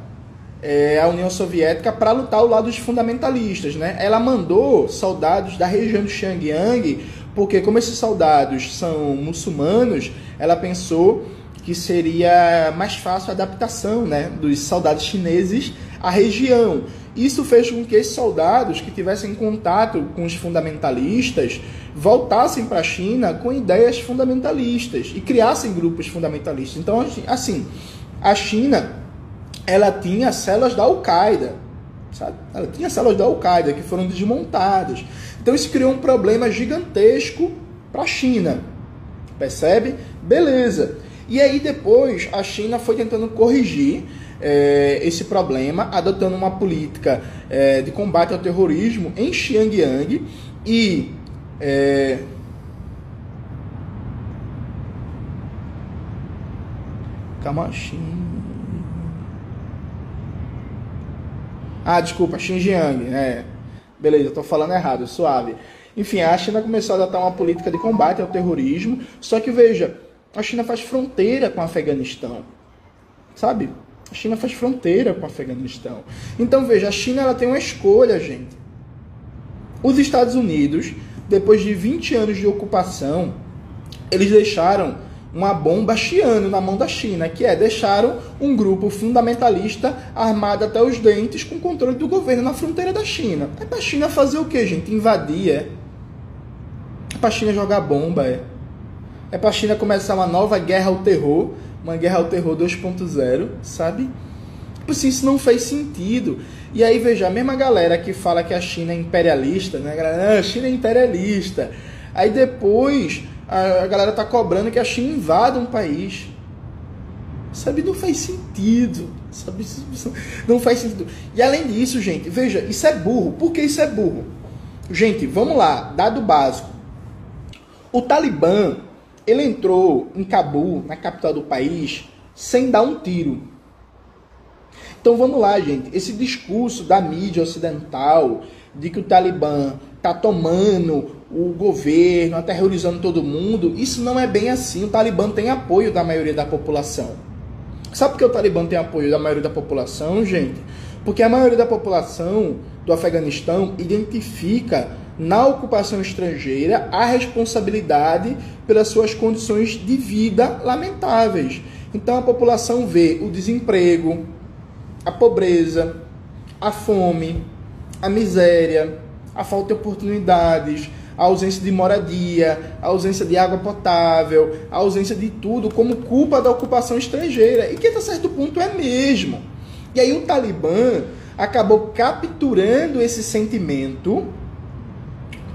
é, a União Soviética para lutar ao lado dos fundamentalistas, né? Ela mandou soldados da região de Xinjiang, porque como esses soldados são muçulmanos, ela pensou que seria mais fácil a adaptação, né, dos soldados chineses a região. Isso fez com que esses soldados que tivessem contato com os fundamentalistas voltassem para a China com ideias fundamentalistas e criassem grupos fundamentalistas. Então, assim, a China ela tinha células da Al-Qaeda, sabe? Ela tinha células da Al-Qaeda que foram desmontadas. Então isso criou um problema gigantesco para a China. Percebe? Beleza. E aí depois a China foi tentando corrigir é, esse problema, adotando uma política é, de combate ao terrorismo em Xinjiang e é, Camachim. Ah, desculpa, Xinjiang, né? Beleza, estou falando errado, suave. Enfim, a China começou a adotar uma política de combate ao terrorismo, só que veja, a China faz fronteira com o Afeganistão, sabe? A China faz fronteira com o Afeganistão. Então veja, a China ela tem uma escolha, gente. Os Estados Unidos, depois de 20 anos de ocupação, eles deixaram uma bomba chiando na mão da China, que é deixaram um grupo fundamentalista armado até os dentes com controle do governo na fronteira da China. É para a China fazer o que, gente? Invadir, é. É para a China jogar bomba, é. É para a China começar uma nova guerra ao terror uma guerra ao terror 2.0, sabe? Tipo assim, isso não fez sentido. E aí, veja, a mesma galera que fala que a China é imperialista, né? A galera, ah, a China é imperialista. Aí depois a galera tá cobrando que a China invada um país. Sabe, não faz sentido. Sabe, não faz sentido. E além disso, gente, veja, isso é burro. Por que isso é burro? Gente, vamos lá, dado básico. O Talibã ele entrou em Cabul, na capital do país, sem dar um tiro. Então vamos lá, gente. Esse discurso da mídia ocidental de que o Talibã está tomando o governo, aterrorizando todo mundo, isso não é bem assim. O Talibã tem apoio da maioria da população. Sabe por que o Talibã tem apoio da maioria da população, gente? Porque a maioria da população do Afeganistão identifica na ocupação estrangeira a responsabilidade pelas suas condições de vida lamentáveis. Então a população vê o desemprego, a pobreza, a fome, a miséria, a falta de oportunidades, a ausência de moradia, a ausência de água potável, a ausência de tudo como culpa da ocupação estrangeira. E que até certo ponto é mesmo. E aí o Talibã acabou capturando esse sentimento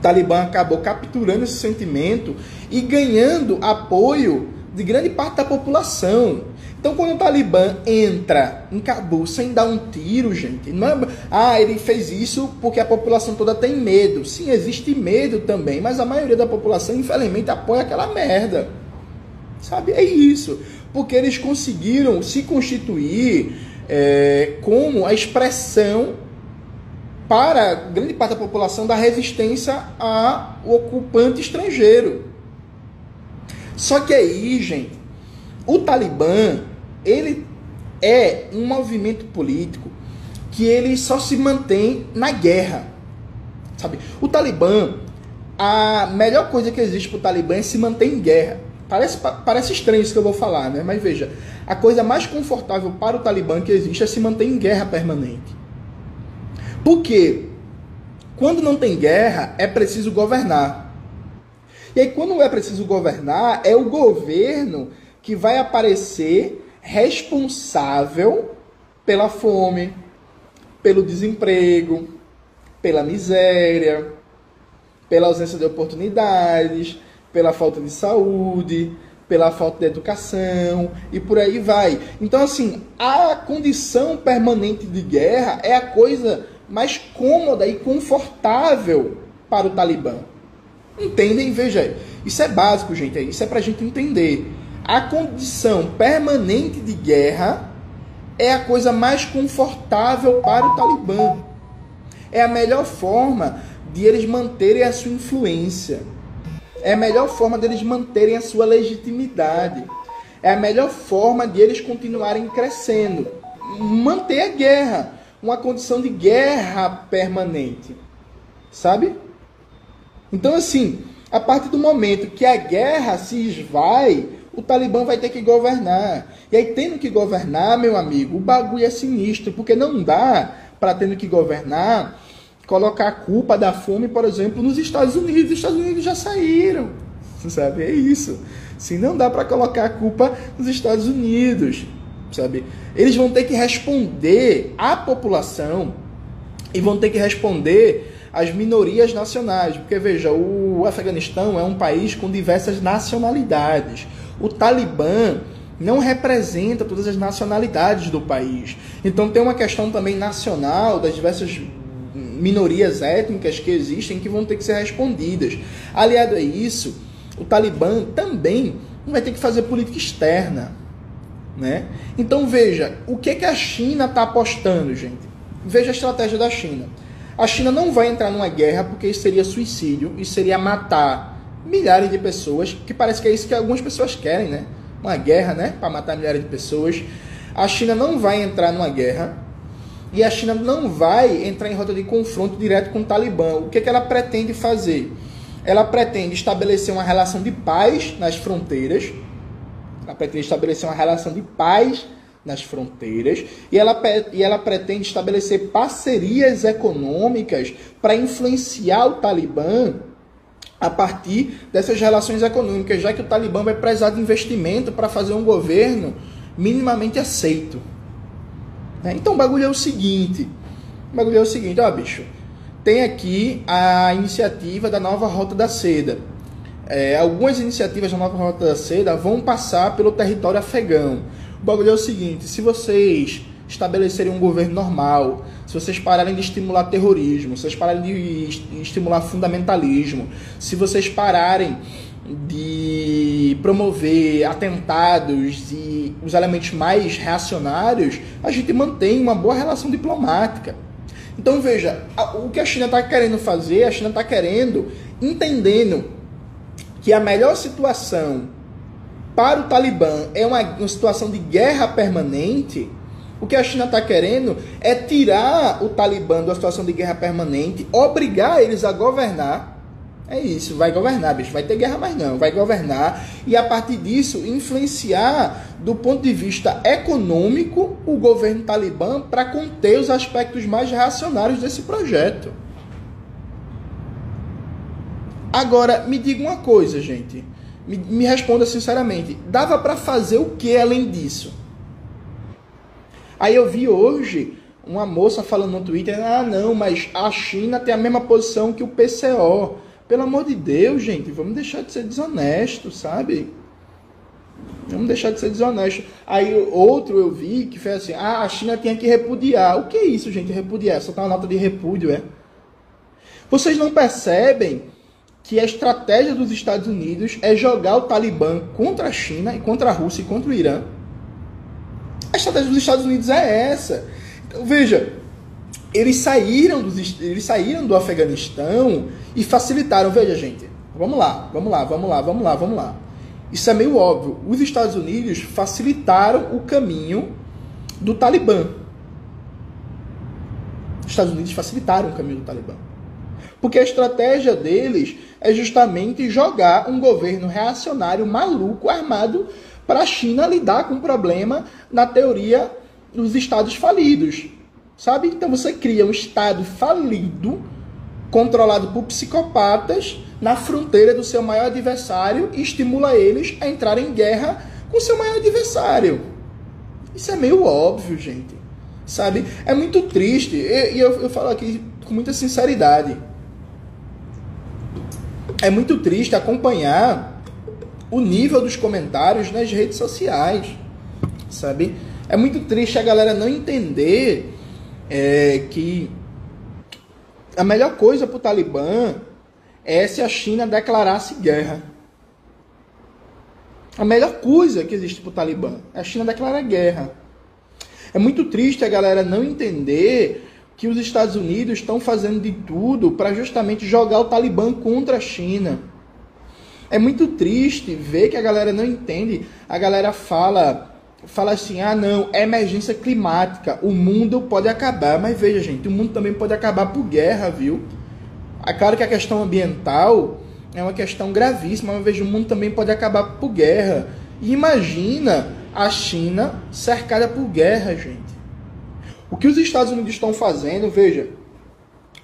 Talibã acabou capturando esse sentimento e ganhando apoio de grande parte da população. Então, quando o Talibã entra em Cabul sem dar um tiro, gente, não é, ah, ele fez isso porque a população toda tem medo. Sim, existe medo também, mas a maioria da população, infelizmente, apoia aquela merda. Sabe? É isso. Porque eles conseguiram se constituir é, como a expressão para grande parte da população da resistência ao ocupante estrangeiro. Só que aí, gente, o Talibã, ele é um movimento político que ele só se mantém na guerra. Sabe? O Talibã, a melhor coisa que existe para o Talibã é se manter em guerra. Parece, parece estranho isso que eu vou falar, né? Mas veja, a coisa mais confortável para o Talibã que existe é se manter em guerra permanente. Porque quando não tem guerra, é preciso governar. E aí, quando é preciso governar, é o governo que vai aparecer responsável pela fome, pelo desemprego, pela miséria, pela ausência de oportunidades, pela falta de saúde, pela falta de educação e por aí vai. Então, assim, a condição permanente de guerra é a coisa mais cômoda e confortável para o Talibã. Entendem? Veja, isso é básico, gente. Isso é para a gente entender. A condição permanente de guerra é a coisa mais confortável para o Talibã. É a melhor forma de eles manterem a sua influência. É a melhor forma deles manterem a sua legitimidade. É a melhor forma de eles continuarem crescendo. Manter a guerra, uma condição de guerra permanente. Sabe? Então, assim, a partir do momento que a guerra se esvai, o Talibã vai ter que governar. E aí, tendo que governar, meu amigo, o bagulho é sinistro, porque não dá para tendo que governar colocar a culpa da fome, por exemplo, nos Estados Unidos. Os Estados Unidos já saíram, sabe? É isso. Se não dá para colocar a culpa nos Estados Unidos, sabe? Eles vão ter que responder à população e vão ter que responder às minorias nacionais, porque veja, o Afeganistão é um país com diversas nacionalidades. O Talibã não representa todas as nacionalidades do país. Então tem uma questão também nacional das diversas minorias étnicas que existem que vão ter que ser respondidas. Aliado a isso, o Talibã também vai ter que fazer política externa. Né? Então veja, o que, que a China está apostando, gente? Veja a estratégia da China. A China não vai entrar numa guerra porque isso seria suicídio, e seria matar milhares de pessoas, que parece que é isso que algumas pessoas querem, né? Uma guerra, né? Para matar milhares de pessoas. A China não vai entrar numa guerra e a China não vai entrar em rota de confronto direto com o Talibã. O que, que ela pretende fazer? Ela pretende estabelecer uma relação de paz nas fronteiras. Ela pretende estabelecer uma relação de paz nas fronteiras e ela, e ela pretende estabelecer parcerias econômicas para influenciar o Talibã a partir dessas relações econômicas, já que o Talibã vai precisar de investimento para fazer um governo minimamente aceito. Né? Então o bagulho é o seguinte: o bagulho é o seguinte, ó, bicho. Tem aqui a iniciativa da nova Rota da Seda. É, algumas iniciativas da nova Rota da Seda vão passar pelo território afegão. O bagulho é o seguinte: se vocês estabelecerem um governo normal, se vocês pararem de estimular terrorismo, se vocês pararem de estimular fundamentalismo, se vocês pararem de promover atentados e os elementos mais reacionários, a gente mantém uma boa relação diplomática. Então veja, o que a China está querendo fazer, a China está querendo, entendendo que a melhor situação para o Talibã é uma, uma situação de guerra permanente. O que a China está querendo é tirar o Talibã da situação de guerra permanente, obrigar eles a governar é isso, vai governar, bicho. Vai ter guerra mais não, vai governar e a partir disso influenciar do ponto de vista econômico o governo talibã para conter os aspectos mais reacionários desse projeto. Agora, me diga uma coisa, gente. Me, me responda sinceramente. Dava para fazer o que além disso? Aí eu vi hoje uma moça falando no Twitter: ah, não, mas a China tem a mesma posição que o PCO. Pelo amor de Deus, gente, vamos deixar de ser desonesto, sabe? Vamos deixar de ser desonesto. Aí outro eu vi que foi assim: ah, a China tinha que repudiar. O que é isso, gente? Repudiar? Só tá uma nota de repúdio, é? Vocês não percebem que a estratégia dos Estados Unidos é jogar o Talibã contra a China e contra a Rússia e contra o Irã? A estratégia dos Estados Unidos é essa. Então, veja, eles saíram, dos, eles saíram do Afeganistão e facilitaram. Veja, gente, vamos lá, vamos lá, vamos lá, vamos lá, vamos lá. Isso é meio óbvio. Os Estados Unidos facilitaram o caminho do Talibã. Os Estados Unidos facilitaram o caminho do Talibã. Porque a estratégia deles é justamente jogar um governo reacionário maluco armado para a China lidar com o problema na teoria dos estados falidos. Sabe? Então você cria um estado falido, controlado por psicopatas, na fronteira do seu maior adversário e estimula eles a entrar em guerra com seu maior adversário. Isso é meio óbvio, gente. Sabe? É muito triste. E, eu, eu falo aqui com muita sinceridade. É muito triste acompanhar o nível dos comentários nas redes sociais, sabe? É muito triste a galera não entender é, que a melhor coisa para o Talibã é se a China declarasse guerra. A melhor coisa que existe para o Talibã é a China declarar guerra. É muito triste a galera não entender que os Estados Unidos estão fazendo de tudo para justamente jogar o Talibã contra a China. É muito triste ver que a galera não entende. A galera fala fala assim: "Ah, não, é emergência climática, o mundo pode acabar". Mas veja, gente, o mundo também pode acabar por guerra, viu? É claro que a questão ambiental é uma questão gravíssima, mas veja, o mundo também pode acabar por guerra. Imagina a China cercada por guerra, gente. O que os Estados Unidos estão fazendo, veja,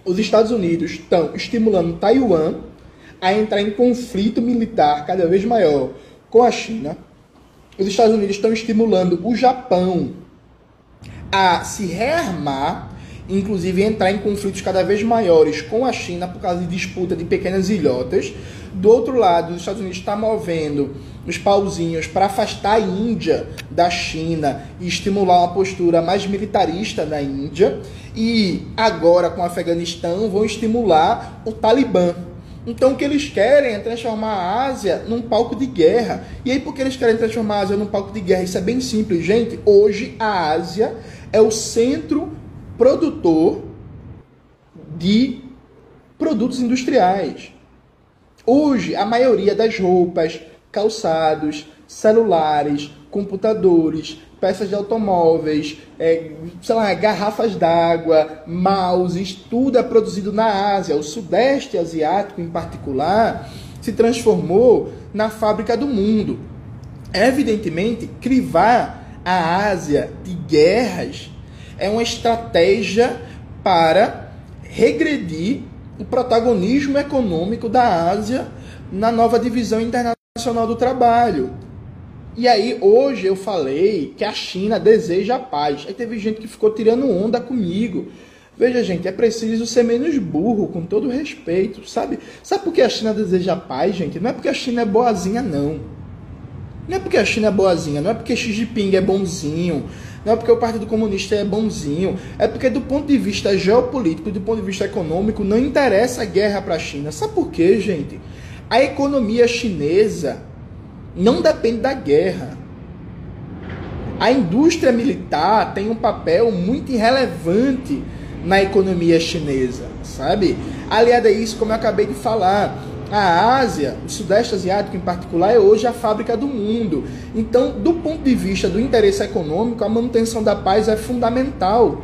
os Estados Unidos estão estimulando Taiwan a entrar em conflito militar cada vez maior com a China. Os Estados Unidos estão estimulando o Japão a se rearmar, inclusive entrar em conflitos cada vez maiores com a China por causa de disputa de pequenas ilhotas. Do outro lado, os Estados Unidos está movendo os pauzinhos para afastar a Índia da China e estimular uma postura mais militarista na Índia. E agora, com o Afeganistão, vão estimular o Talibã. Então, o que eles querem é transformar a Ásia num palco de guerra. E aí, por que eles querem transformar a Ásia num palco de guerra? Isso é bem simples, gente. Hoje, a Ásia é o centro produtor de produtos industriais. Hoje, a maioria das roupas, calçados, celulares, computadores, peças de automóveis, é, sei lá, garrafas d'água, mouses, tudo é produzido na Ásia. O Sudeste Asiático, em particular, se transformou na fábrica do mundo. Evidentemente, crivar a Ásia de guerras é uma estratégia para regredir o protagonismo econômico da Ásia na nova divisão internacional do trabalho. E aí, hoje eu falei que a China deseja a paz. Aí teve gente que ficou tirando onda comigo. Veja, gente, é preciso ser menos burro, com todo respeito, sabe? Sabe por que a China deseja a paz, gente? Não é porque a China é boazinha, não. Não é porque a China é boazinha, não é porque Xi Jinping é bonzinho, não é porque o Partido Comunista é bonzinho, é porque do ponto de vista geopolítico, do ponto de vista econômico, não interessa a guerra para a China. Sabe por quê, gente? A economia chinesa não depende da guerra. A indústria militar tem um papel muito irrelevante na economia chinesa, sabe? Aliado a isso, como eu acabei de falar, a Ásia, o Sudeste Asiático em particular, é hoje a fábrica do mundo. Então, do ponto de vista do interesse econômico, a manutenção da paz é fundamental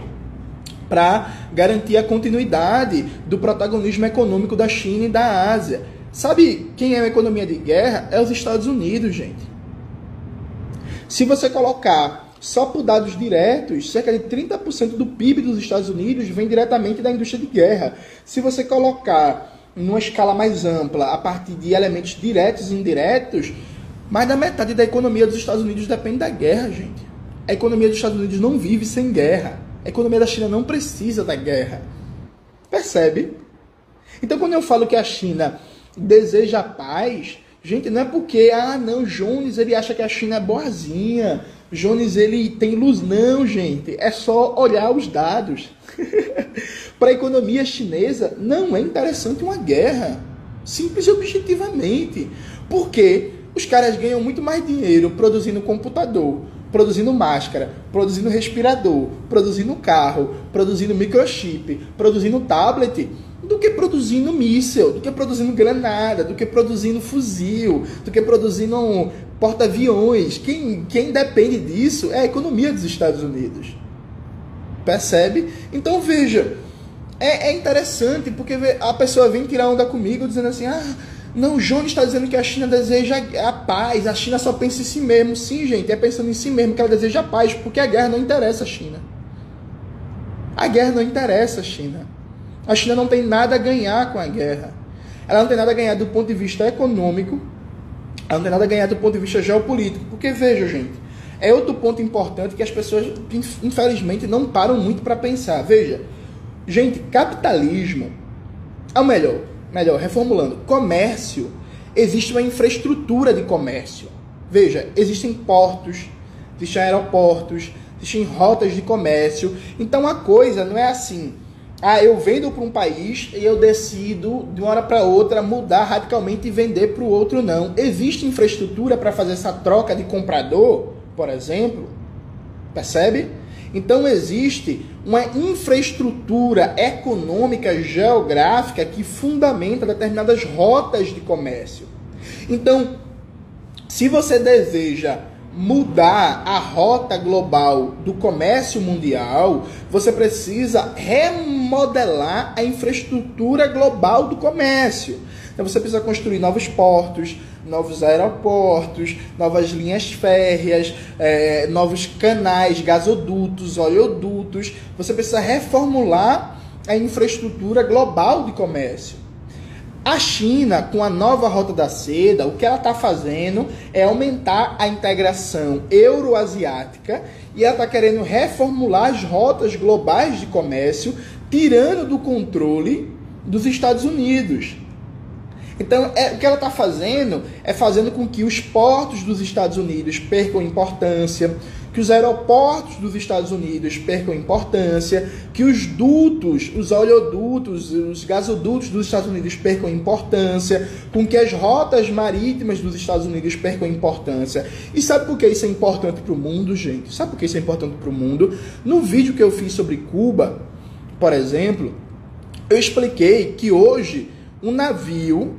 para garantir a continuidade do protagonismo econômico da China e da Ásia. Sabe quem é a economia de guerra? É os Estados Unidos, gente. Se você colocar só por dados diretos, cerca de 30% do PIB dos Estados Unidos vem diretamente da indústria de guerra. Se você colocar numa escala mais ampla, a partir de elementos diretos e indiretos, mais da metade da economia dos Estados Unidos depende da guerra, gente. A economia dos Estados Unidos não vive sem guerra. A economia da China não precisa da guerra. Percebe? Então, quando eu falo que a China deseja paz, gente, não é porque, ah, não, Jones ele acha que a China é boazinha, Jones ele tem luz, não, gente, é só olhar os dados. Para a economia chinesa, não é interessante uma guerra, simples e objetivamente, porque os caras ganham muito mais dinheiro produzindo computador, produzindo máscara, produzindo respirador, produzindo carro, produzindo microchip, produzindo tablet do que produzindo míssil, do que produzindo granada, do que produzindo fuzil, do que produzindo porta-aviões. Quem, quem depende disso é a economia dos Estados Unidos. Percebe? Então veja, é, é interessante, porque a pessoa vem tirar onda comigo dizendo assim, ah, não, o Jones está dizendo que a China deseja a paz, a China só pensa em si mesmo. Sim, gente, é pensando em si mesmo que ela deseja a paz, porque a guerra não interessa a China. A guerra não interessa a China. A China não tem nada a ganhar com a guerra. Ela não tem nada a ganhar do ponto de vista econômico, ela não tem nada a ganhar do ponto de vista geopolítico. Porque, veja, gente, é outro ponto importante que as pessoas, infelizmente, não param muito para pensar. Veja, gente, capitalismo, ou melhor, melhor, reformulando, comércio, existe uma infraestrutura de comércio. Veja, existem portos, existem aeroportos, existem rotas de comércio. Então a coisa não é assim. Ah, eu vendo para um país e eu decido de uma hora para outra mudar radicalmente e vender para o outro não. Existe infraestrutura para fazer essa troca de comprador, por exemplo? Percebe? Então existe uma infraestrutura econômica geográfica que fundamenta determinadas rotas de comércio. Então, se você deseja mudar a rota global do comércio mundial, você precisa remodelar a infraestrutura global do comércio. Então você precisa construir novos portos, novos aeroportos, novas linhas férreas, é, novos canais, gasodutos, oleodutos. Você precisa reformular a infraestrutura global de comércio. A China, com a nova Rota da Seda, o que ela está fazendo é aumentar a integração euroasiática e ela está querendo reformular as rotas globais de comércio, tirando do controle dos Estados Unidos. Então, é, o que ela está fazendo é fazendo com que os portos dos Estados Unidos percam importância, que os aeroportos dos Estados Unidos percam importância, que os dutos, os oleodutos, os gasodutos dos Estados Unidos percam importância, com que as rotas marítimas dos Estados Unidos percam importância. E sabe por que isso é importante para o mundo, gente? Sabe por que isso é importante para o mundo? No vídeo que eu fiz sobre Cuba, por exemplo, eu expliquei que hoje um navio,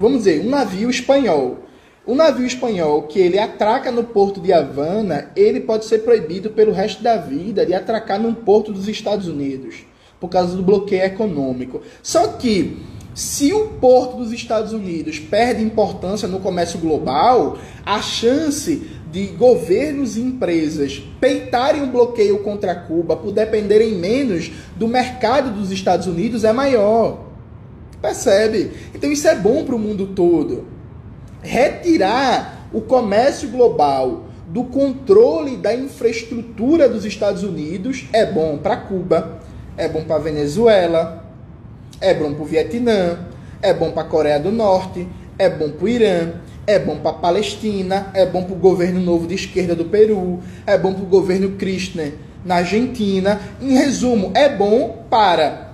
vamos dizer, um navio espanhol o navio espanhol que ele atraca no porto de Havana, ele pode ser proibido pelo resto da vida de atracar num porto dos Estados Unidos, por causa do bloqueio econômico. Só que se o porto dos Estados Unidos perde importância no comércio global, a chance de governos e empresas peitarem o bloqueio contra Cuba por dependerem menos do mercado dos Estados Unidos é maior. Percebe? Então isso é bom para o mundo todo retirar o comércio global do controle da infraestrutura dos Estados Unidos é bom para Cuba, é bom para Venezuela, é bom para o Vietnã, é bom para a Coreia do Norte, é bom para o Irã, é bom para a Palestina, é bom para o governo novo de esquerda do Peru, é bom para o governo Kirchner na Argentina. Em resumo, é bom para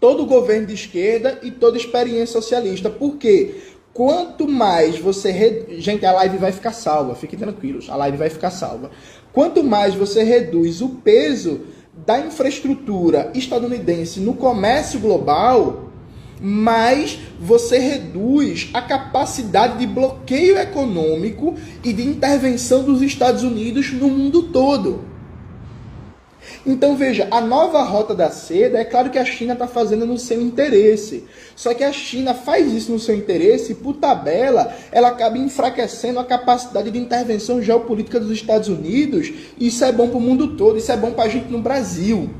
todo governo de esquerda e toda experiência socialista. Por quê? Quanto mais você. Re... Gente, a live vai ficar salva, fiquem tranquilos, a live vai ficar salva. Quanto mais você reduz o peso da infraestrutura estadunidense no comércio global, mais você reduz a capacidade de bloqueio econômico e de intervenção dos Estados Unidos no mundo todo. Então veja, a nova rota da seda, é claro que a China está fazendo no seu interesse. Só que a China faz isso no seu interesse e, por tabela, ela acaba enfraquecendo a capacidade de intervenção geopolítica dos Estados Unidos. Isso é bom para o mundo todo, isso é bom para a gente no Brasil.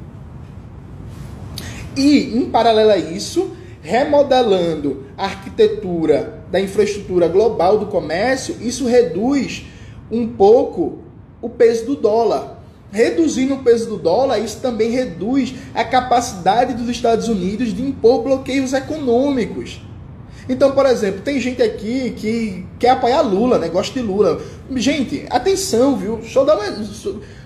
E, em paralelo a isso, remodelando a arquitetura da infraestrutura global do comércio, isso reduz um pouco o peso do dólar. Reduzindo o peso do dólar, isso também reduz a capacidade dos Estados Unidos de impor bloqueios econômicos. Então, por exemplo, tem gente aqui que quer apoiar Lula, né? Gosta de Lula. Gente, atenção, viu? Eu dar uma...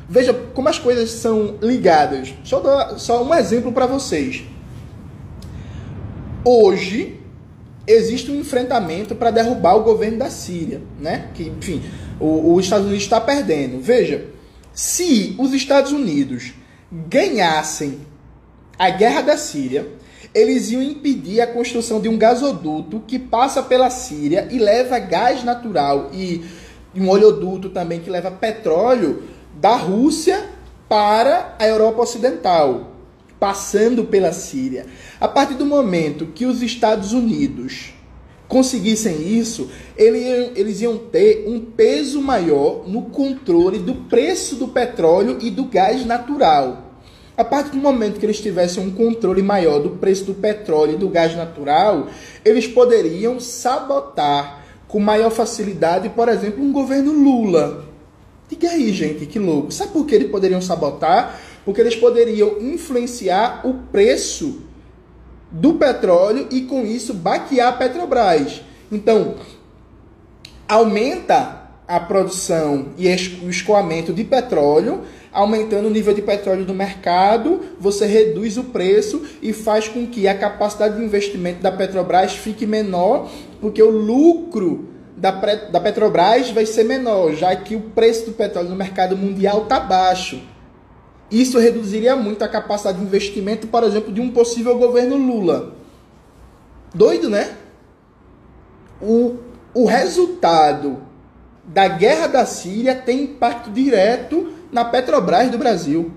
Veja como as coisas são ligadas. Dar só um exemplo para vocês. Hoje existe um enfrentamento para derrubar o governo da Síria, né? Que, enfim, os Estados Unidos está perdendo. Veja, se os Estados Unidos ganhassem a guerra da Síria, eles iam impedir a construção de um gasoduto que passa pela Síria e leva gás natural e um oleoduto também que leva petróleo da Rússia para a Europa Ocidental. passando pela Síria. A partir do momento que os Estados Unidos conseguissem isso, eles iam ter um peso maior no controle do preço do petróleo e do gás natural. A partir do momento que eles tivessem um controle maior do preço do petróleo e do gás natural, eles poderiam sabotar com maior facilidade, por exemplo, um governo Lula. Diga aí, gente, que louco. Sabe por que eles poderiam sabotar? Porque eles poderiam influenciar o preço do petróleo e com isso baquear a Petrobras. Então, aumenta a produção e o escoamento de petróleo, aumentando o nível de petróleo do mercado, você reduz o preço e faz com que a capacidade de investimento da Petrobras fique menor, porque o lucro da, da Petrobras vai ser menor, já que o preço do petróleo no mercado mundial está baixo. Isso reduziria muito a capacidade de investimento, por exemplo, de um possível governo Lula. Doido, né? O, o resultado da guerra da Síria tem impacto direto na Petrobras do Brasil.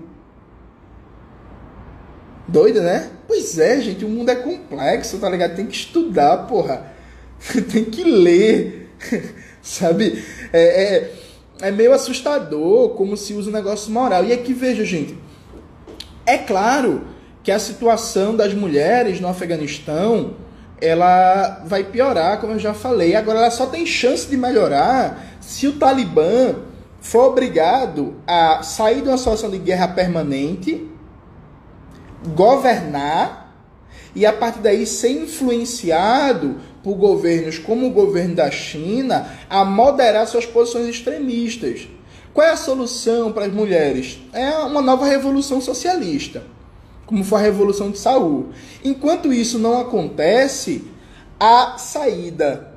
Doido, né? Pois é, gente, o mundo é complexo, tá ligado? Tem que estudar, porra. tem que ler, sabe? É, é, é meio assustador como se usa o negócio moral. E aqui veja, gente, é claro que a situação das mulheres no Afeganistão ela vai piorar, como eu já falei. Agora ela só tem chance de melhorar se o Talibã for obrigado a sair de uma situação de guerra permanente, governar e a partir daí ser influenciado por governos como o governo da China a moderar suas posições extremistas. Qual é a solução para as mulheres? É uma nova revolução socialista, como foi a revolução de Saul. Enquanto isso não acontece, a saída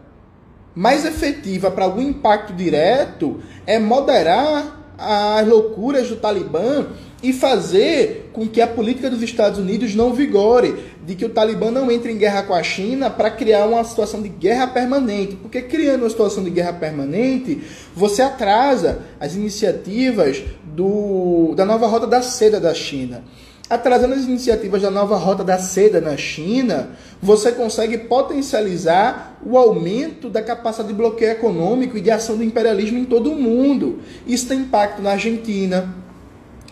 mais efetiva para algum impacto direto é moderar as loucuras do Talibã e fazer com que a política dos Estados Unidos não vigore, de que o Talibã não entre em guerra com a China para criar uma situação de guerra permanente. Porque criando uma situação de guerra permanente, você atrasa as iniciativas do, da nova rota da seda da China. Atrasando as iniciativas da nova rota da seda na China, você consegue potencializar o aumento da capacidade de bloqueio econômico e de ação do imperialismo em todo o mundo. Isso tem impacto na Argentina,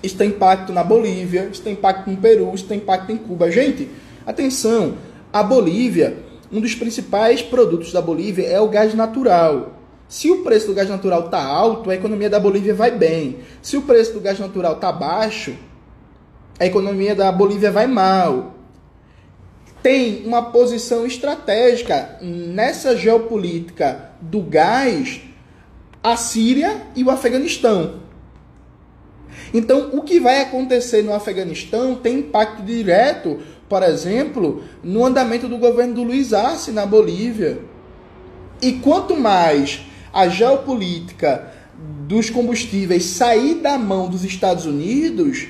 isso tem impacto na Bolívia, isso tem impacto no Peru, isso tem impacto em Cuba. Gente, atenção, a Bolívia, um dos principais produtos da Bolívia é o gás natural. Se o preço do gás natural está alto, a economia da Bolívia vai bem. Se o preço do gás natural está baixo, a economia da Bolívia vai mal. Tem uma posição estratégica nessa geopolítica do gás a Síria e o Afeganistão. Então, o que vai acontecer no Afeganistão tem impacto direto, por exemplo, no andamento do governo do Luiz Arce na Bolívia. E quanto mais a geopolítica dos combustíveis sair da mão dos Estados Unidos,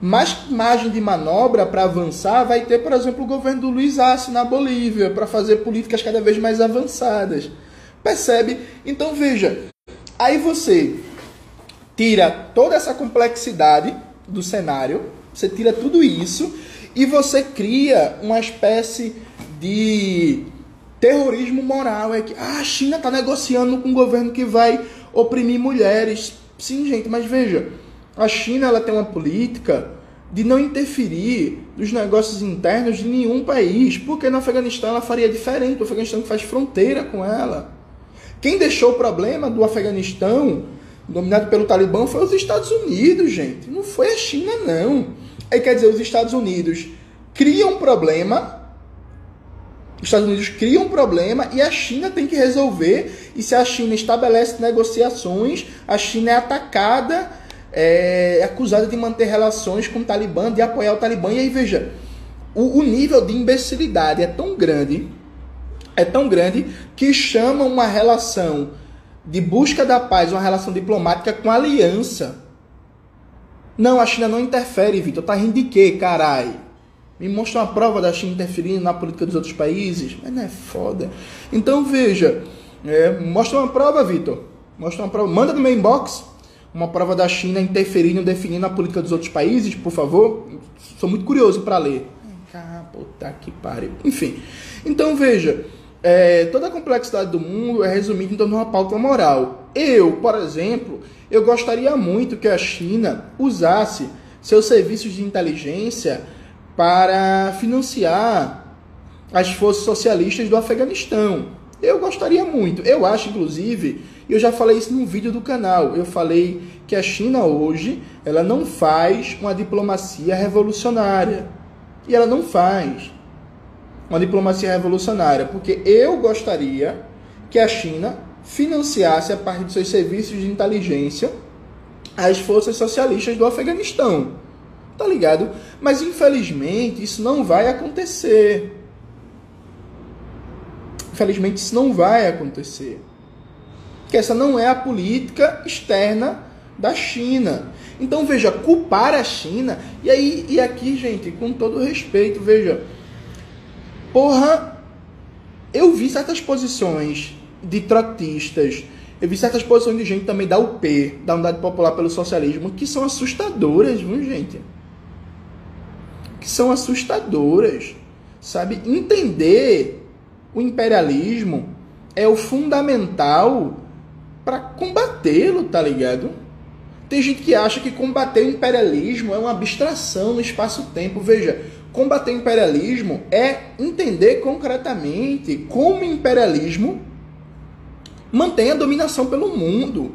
mais margem de manobra para avançar vai ter, por exemplo, o governo do Luiz Arce na Bolívia, para fazer políticas cada vez mais avançadas. Percebe? Então veja, aí você tira toda essa complexidade do cenário, você tira tudo isso e você cria uma espécie de terrorismo moral. É que ah, a China está negociando com um governo que vai oprimir mulheres. Sim, gente, mas veja, a China ela tem uma política de não interferir nos negócios internos de nenhum país, porque no Afeganistão ela faria diferente, o Afeganistão faz fronteira com ela. Quem deixou o problema do Afeganistão dominado pelo Talibã foi os Estados Unidos, gente. Não foi a China, não. Aí quer dizer, os Estados Unidos criam um problema, os Estados Unidos criam um problema e a China tem que resolver. E se a China estabelece negociações, a China é atacada, é, é acusada de manter relações com o Talibã, de apoiar o Talibã. E aí veja, o, o nível de imbecilidade é tão grande, é tão grande que chama uma relação de busca da paz, uma relação diplomática com aliança. Não, a China não interfere, Vitor. Tá rindo de quê, carai? Me mostra uma prova da China interferindo na política dos outros países. Mas não é foda. Então veja, é, mostra uma prova, Vitor. Mostra uma prova. Manda no meu inbox. uma prova da China interferindo, definindo a política dos outros países, por favor? Sou muito curioso para ler. Ah, puta que pariu. Enfim. Então veja, é, toda a complexidade do mundo é resumida em torno de uma pauta moral. Eu, por exemplo, eu gostaria muito que a China usasse seus serviços de inteligência para financiar as forças socialistas do Afeganistão. Eu gostaria muito. Eu acho, inclusive, eu já falei isso num vídeo do canal. Eu falei que a China hoje ela não faz uma diplomacia revolucionária. E ela não faz uma diplomacia revolucionária, porque eu gostaria que a China financiasse a parte de seus serviços de inteligência as forças socialistas do Afeganistão. Tá ligado? Mas infelizmente isso não vai acontecer. Infelizmente isso não vai acontecer. Que essa não é a política externa da China. Então veja, culpar a China, e aí e aqui, gente, com todo respeito, veja, porra, eu vi certas posições de trotistas, eu vi certas posições de gente também da UP, da Unidade Popular pelo Socialismo, que são assustadoras, viu, gente? Que são assustadoras, sabe? Entender o imperialismo é o fundamental para combatê-lo, tá ligado? Tem gente que acha que combater o imperialismo é uma abstração no espaço-tempo. Veja, combater imperialismo é entender concretamente como o imperialismo mantém a dominação pelo mundo.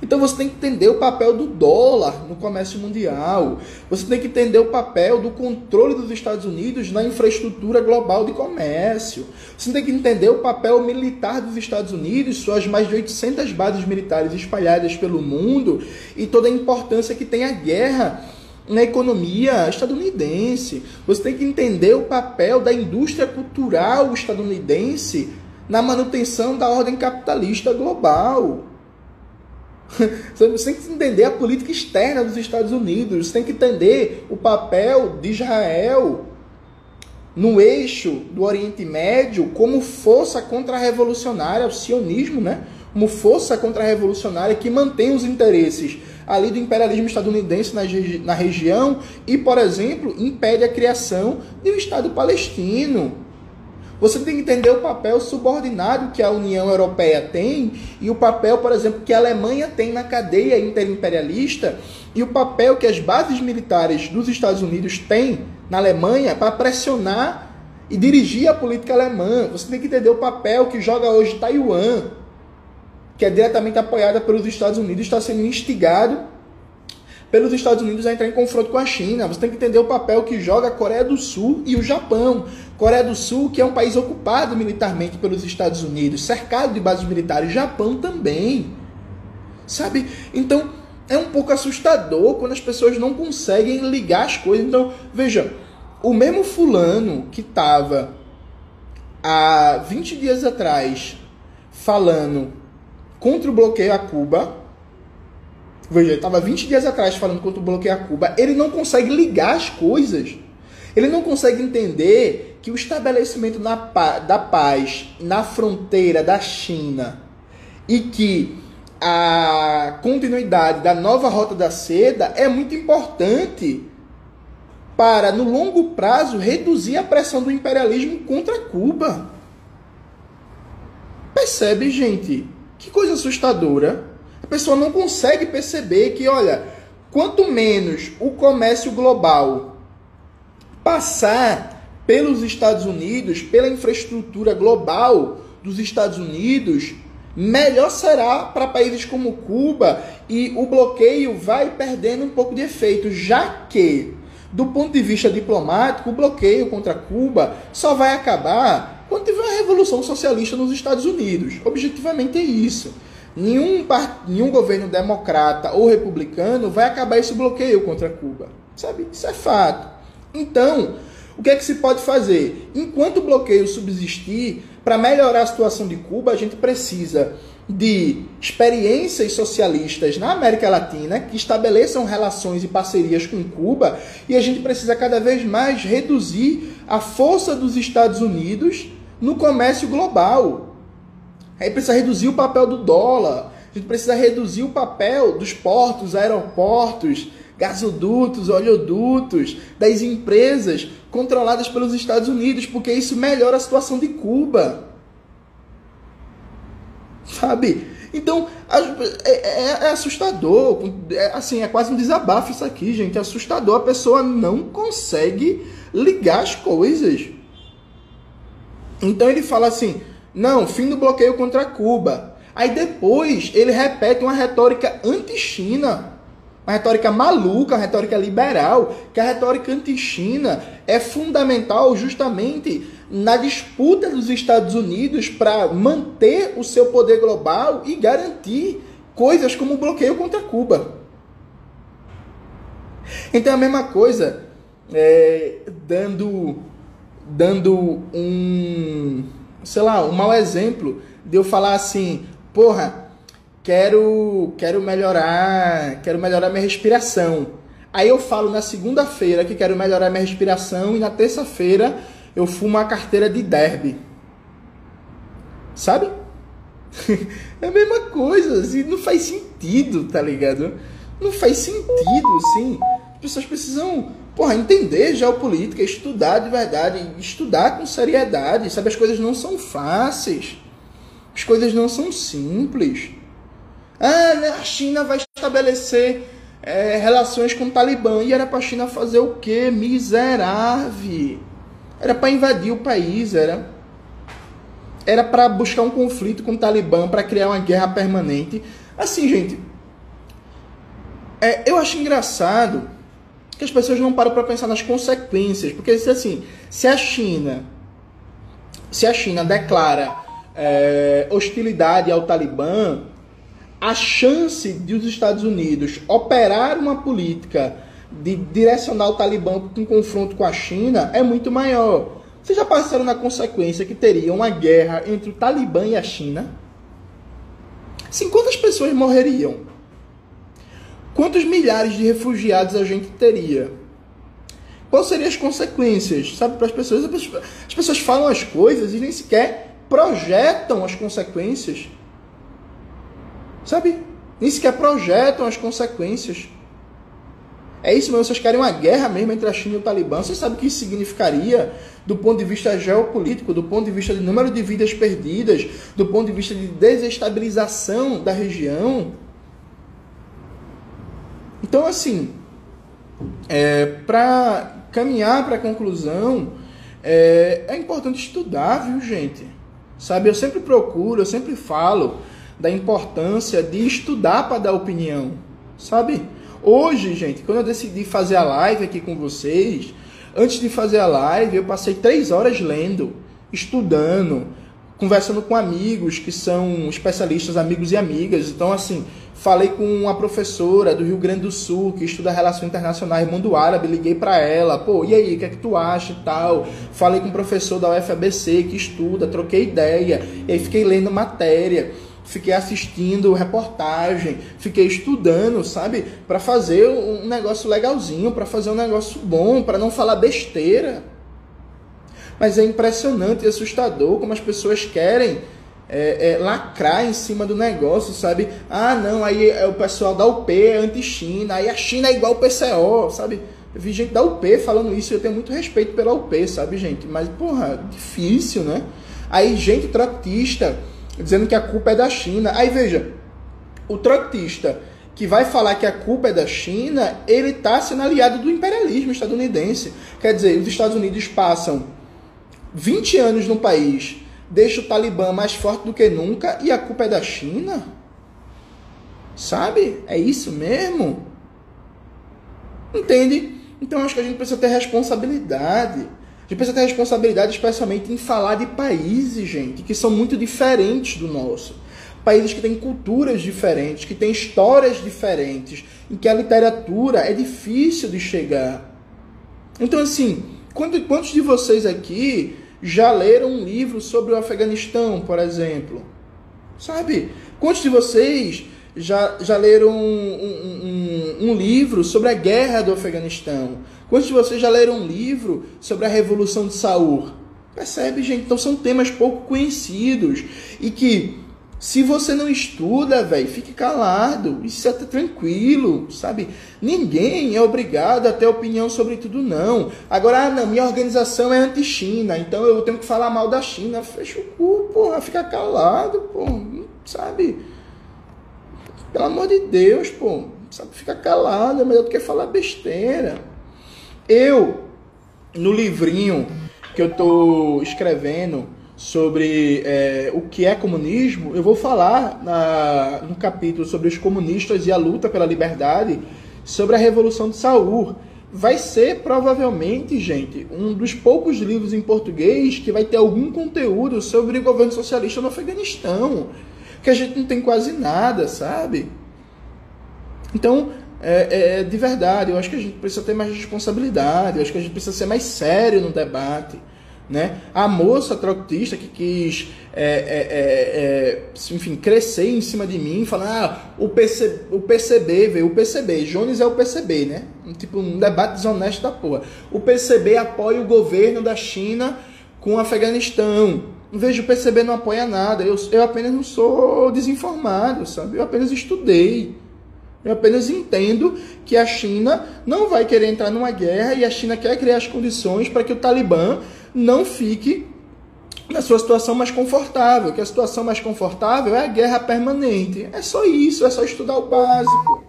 Então você tem que entender o papel do dólar no comércio mundial. Você tem que entender o papel do controle dos Estados Unidos na infraestrutura global de comércio. Você tem que entender o papel militar dos Estados Unidos, suas mais de 800 bases militares espalhadas pelo mundo e toda a importância que tem a guerra na economia estadunidense. Você tem que entender o papel da indústria cultural estadunidense na manutenção da ordem capitalista global. Você tem que entender a política externa dos Estados Unidos, você tem que entender o papel de Israel no eixo do Oriente Médio como força contra-revolucionária, o sionismo, né? Como força contra-revolucionária que mantém os interesses ali do imperialismo estadunidense na, na região e, por exemplo, impede a criação de um Estado palestino. Você tem que entender o papel subordinado que a União Europeia tem e o papel, por exemplo, que a Alemanha tem na cadeia interimperialista e o papel que as bases militares dos Estados Unidos têm na Alemanha para pressionar e dirigir a política alemã. Você tem que entender o papel que joga hoje Taiwan, que é diretamente apoiada pelos Estados Unidos, está sendo instigado pelos Estados Unidos a entrar em confronto com a China. Você tem que entender o papel que joga a Coreia do Sul e o Japão. Coreia do Sul, que é um país ocupado militarmente pelos Estados Unidos, cercado de bases militares, Japão também. Sabe? Então, é um pouco assustador quando as pessoas não conseguem ligar as coisas. Então, veja, o mesmo fulano que estava há 20 dias atrás falando contra o bloqueio a Cuba, Veja, ele estava 20 dias atrás falando contra o bloqueio a Cuba. Ele não consegue ligar as coisas. Ele não consegue entender que o estabelecimento na, da paz na fronteira da China e que a continuidade da nova rota da seda é muito importante para, no longo prazo, reduzir a pressão do imperialismo contra Cuba. Percebe, gente? Que coisa assustadora. A pessoa não consegue perceber que, olha, quanto menos o comércio global passar pelos Estados Unidos, pela infraestrutura global dos Estados Unidos, melhor será para países como Cuba e o bloqueio vai perdendo um pouco de efeito, já que, do ponto de vista diplomático, o bloqueio contra Cuba só vai acabar quando tiver a revolução socialista nos Estados Unidos. Objetivamente é isso. Nenhum, nenhum governo democrata ou republicano vai acabar esse bloqueio contra Cuba. Sabe? Isso é fato. Então, o que é que se pode fazer? Enquanto o bloqueio subsistir, para melhorar a situação de Cuba, a gente precisa de experiências socialistas na América Latina que estabeleçam relações e parcerias com Cuba e a gente precisa cada vez mais reduzir a força dos Estados Unidos no comércio global. Aí precisa reduzir o papel do dólar. A gente precisa reduzir o papel dos portos, aeroportos, gasodutos, oleodutos, das empresas controladas pelos Estados Unidos, porque isso melhora a situação de Cuba. Sabe? Então, é, é, é assustador. É, assim, é quase um desabafo isso aqui, gente. É assustador. A pessoa não consegue ligar as coisas. Então ele fala assim: não, fim do bloqueio contra Cuba. Aí depois ele repete uma retórica anti-China. Uma retórica maluca, uma retórica liberal, que a retórica anti-China é fundamental justamente na disputa dos Estados Unidos para manter o seu poder global e garantir coisas como o bloqueio contra Cuba. Então é a mesma coisa, é, dando, dando um, sei lá, um mau exemplo de eu falar assim, porra, quero, quero melhorar, quero melhorar minha respiração. Aí eu falo na segunda-feira que quero melhorar minha respiração e na terça-feira eu fumo uma carteira de derby. Sabe? é a mesma coisa, assim, não faz sentido, tá ligado? Não faz sentido, assim. As pessoas precisam, porra, entender geopolítica, estudar de verdade, estudar com seriedade, sabe? As coisas não são fáceis. As coisas não são simples. Ah, né, a China vai estabelecer é, relações com o Talibã. E era pra China fazer o quê? Miserável. Era para invadir o país, era era para buscar um conflito com o Talibã, para criar uma guerra permanente. Assim, gente, é, eu acho engraçado que as pessoas não param para pensar nas consequências, porque assim, se a China, se a China declara é, hostilidade ao Talibã, a chance de os Estados Unidos operar uma política de direcionar o Talibã para um confronto com a China é muito maior. Vocês já passaram na consequência que teria uma guerra entre o Talibã e a China? Sim, quantas pessoas morreriam? Quantos milhares de refugiados a gente teria? Quais seriam as consequências? Sabe, para as pessoas, as pessoas falam as coisas e nem sequer projetam as consequências. Sabe? Nem sequer projetam as consequências. É isso mesmo, vocês querem uma guerra mesmo entre a China e o Talibã. Vocês sabem o que isso significaria do ponto de vista geopolítico, do ponto de vista de número de vidas perdidas, do ponto de vista de desestabilização da região. Então, assim, é, para caminhar para a conclusão, é, é importante estudar, viu, gente? Sabe, eu sempre procuro, eu sempre falo da importância de estudar para dar opinião, sabe? Hoje, gente, quando eu decidi fazer a live aqui com vocês, antes de fazer a live, eu passei três horas lendo, estudando, conversando com amigos que são especialistas, amigos e amigas. Então, assim, falei com uma professora do Rio Grande do Sul que estuda relações internacionais, mundo árabe, liguei para ela, pô, e aí, o que é que tu acha e tal? Falei com um professor da UFABC que estuda, troquei ideia, e aí fiquei lendo matéria fiquei assistindo reportagem, fiquei estudando, sabe, para fazer um negócio legalzinho, para fazer um negócio bom, para não falar besteira. Mas é impressionante e assustador como as pessoas querem é, é, lacrar em cima do negócio, sabe? Ah, não, aí é o pessoal da UP é anti-China, aí a China é igual o PCO, sabe? Eu vi gente da UP falando isso eu tenho muito respeito pela UP, sabe, gente? Mas, porra, difícil, né? Aí, gente trotista dizendo que a culpa é da China. Aí veja, o trotista que vai falar que a culpa é da China, ele está sendo aliado do imperialismo estadunidense. Quer dizer, os Estados Unidos passam 20 anos no país, deixa o Talibã mais forte do que nunca e a culpa é da China? Sabe? É isso mesmo? Entende? Então acho que a gente precisa ter responsabilidade. A gente precisa ter responsabilidade, especialmente em falar de países, gente, que são muito diferentes do nosso. Países que têm culturas diferentes, que têm histórias diferentes, em que a literatura é difícil de chegar. Então, assim, quantos de vocês aqui já leram um livro sobre o Afeganistão, por exemplo? Sabe? Quantos de vocês já, já leram um, um, um, um livro sobre a guerra do Afeganistão? Quantos de vocês já leram um livro sobre a Revolução de Saul? Percebe, gente? Então são temas pouco conhecidos e que Se você não estuda, velho, fique calado. Isso é tranquilo, sabe? Ninguém é obrigado a ter opinião sobre tudo, não. Agora, ah, não, minha organização é anti-China, então eu tenho que falar mal da China. Fecha o cu, porra, fica calado, pô, sabe? Pelo amor de Deus, pô, sabe? Fica calado, é melhor do que falar besteira. Eu, no livrinho que eu tô escrevendo, sobre é, o que é comunismo, eu vou falar na, no capítulo sobre os comunistas e a luta pela liberdade, sobre a Revolução de Saul. Vai ser provavelmente, gente, um dos poucos livros em português que vai ter algum conteúdo sobre o governo socialista no Afeganistão, que a gente não tem quase nada, sabe? Então, é, é, de verdade, eu acho que a gente precisa ter mais responsabilidade, eu acho que a gente precisa ser mais sério no debate. Né? A moça trotista que quis, é, é, é, é, enfim, crescer em cima de mim, falando, ah, o, PC, o PCB, veio o PCB, Jones é o PCB, né? Tipo, um debate desonesto da porra. O PCB apoia o governo da China com o Afeganistão. Vejo o PCB não apoia nada, eu, eu apenas não sou desinformado, sabe? Eu apenas estudei. Eu apenas entendo que a China não vai querer entrar numa guerra e a China quer criar as condições para que o Talibã não fique na sua situação mais confortável, que a situação mais confortável é a guerra permanente. É só isso, é só estudar o básico.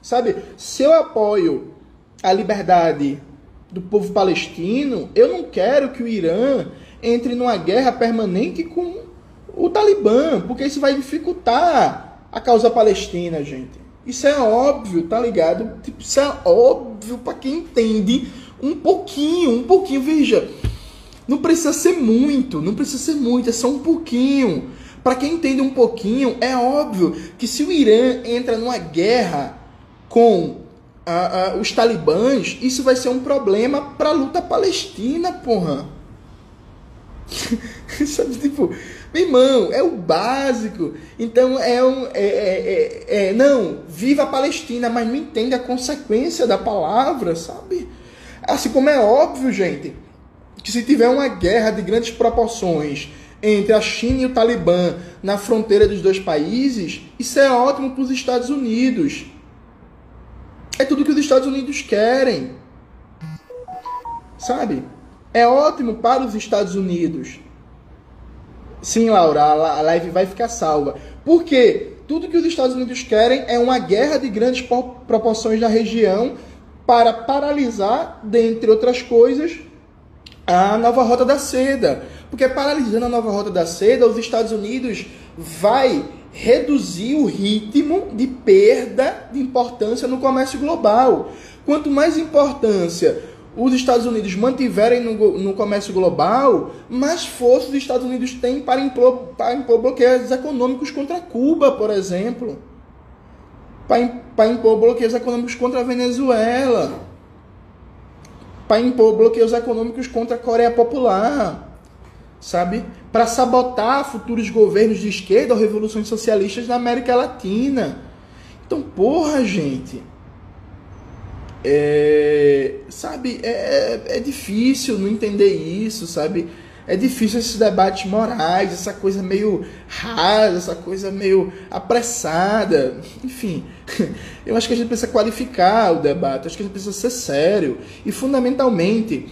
Sabe, se eu apoio a liberdade do povo palestino, eu não quero que o Irã entre numa guerra permanente com o Talibã, porque isso vai dificultar a causa palestina, gente. Isso é óbvio, tá ligado? Tipo, isso é óbvio para quem entende um pouquinho, um pouquinho, veja. Não precisa ser muito, não precisa ser muito, é só um pouquinho. Para quem entende um pouquinho, é óbvio que se o Irã entra numa guerra com a, a, os talibãs, isso vai ser um problema para a luta palestina, porra. Sabe, tipo, meu irmão, é o básico. Então é um. É, é, é, é, não, viva a Palestina, mas não entende a consequência da palavra, sabe? Assim como é óbvio, gente, que se tiver uma guerra de grandes proporções entre a China e o Talibã na fronteira dos dois países, isso é ótimo para os Estados Unidos. É tudo que os Estados Unidos querem. Sabe? É ótimo para os Estados Unidos. Sim, Laura, a live vai ficar salva. Por quê? Tudo que os Estados Unidos querem é uma guerra de grandes proporções na região para paralisar, dentre outras coisas, a nova rota da seda. Porque paralisando a nova rota da seda, os Estados Unidos vai reduzir o ritmo de perda de importância no comércio global. Quanto mais importância os Estados Unidos mantiverem no, no comércio global, mais força os Estados Unidos têm para impor, para impor bloqueios econômicos contra Cuba, por exemplo. Para, para impor bloqueios econômicos contra a Venezuela para impor bloqueios econômicos contra a Coreia Popular, sabe? Para sabotar futuros governos de esquerda ou revoluções socialistas na América Latina. Então, porra, gente. É, sabe, é, é difícil não entender isso, sabe? É difícil esses debates morais, essa coisa meio rasa, essa coisa meio apressada. Enfim, eu acho que a gente precisa qualificar o debate, acho que a gente precisa ser sério. E, fundamentalmente,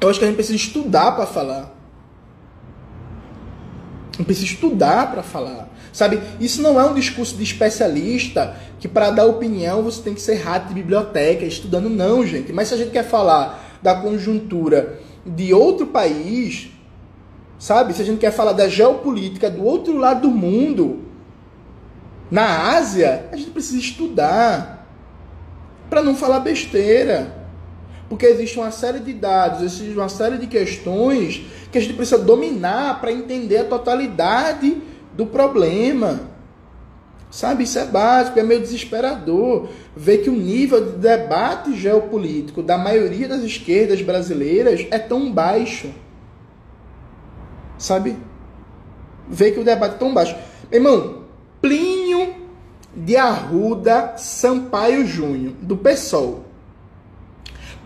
eu acho que a gente precisa estudar para falar. A gente precisa estudar para falar. Sabe, isso não é um discurso de especialista que para dar opinião você tem que ser rato de biblioteca, estudando, não, gente. Mas se a gente quer falar da conjuntura de outro país, sabe? Se a gente quer falar da geopolítica do outro lado do mundo, na Ásia, a gente precisa estudar para não falar besteira. Porque existe uma série de dados, existe uma série de questões que a gente precisa dominar para entender a totalidade do problema. Sabe, isso é básico, é meio desesperador ver que o nível de debate geopolítico da maioria das esquerdas brasileiras é tão baixo. Sabe? Ver que o debate é tão baixo. Irmão, Plínio de Arruda Sampaio Júnior, do PSOL.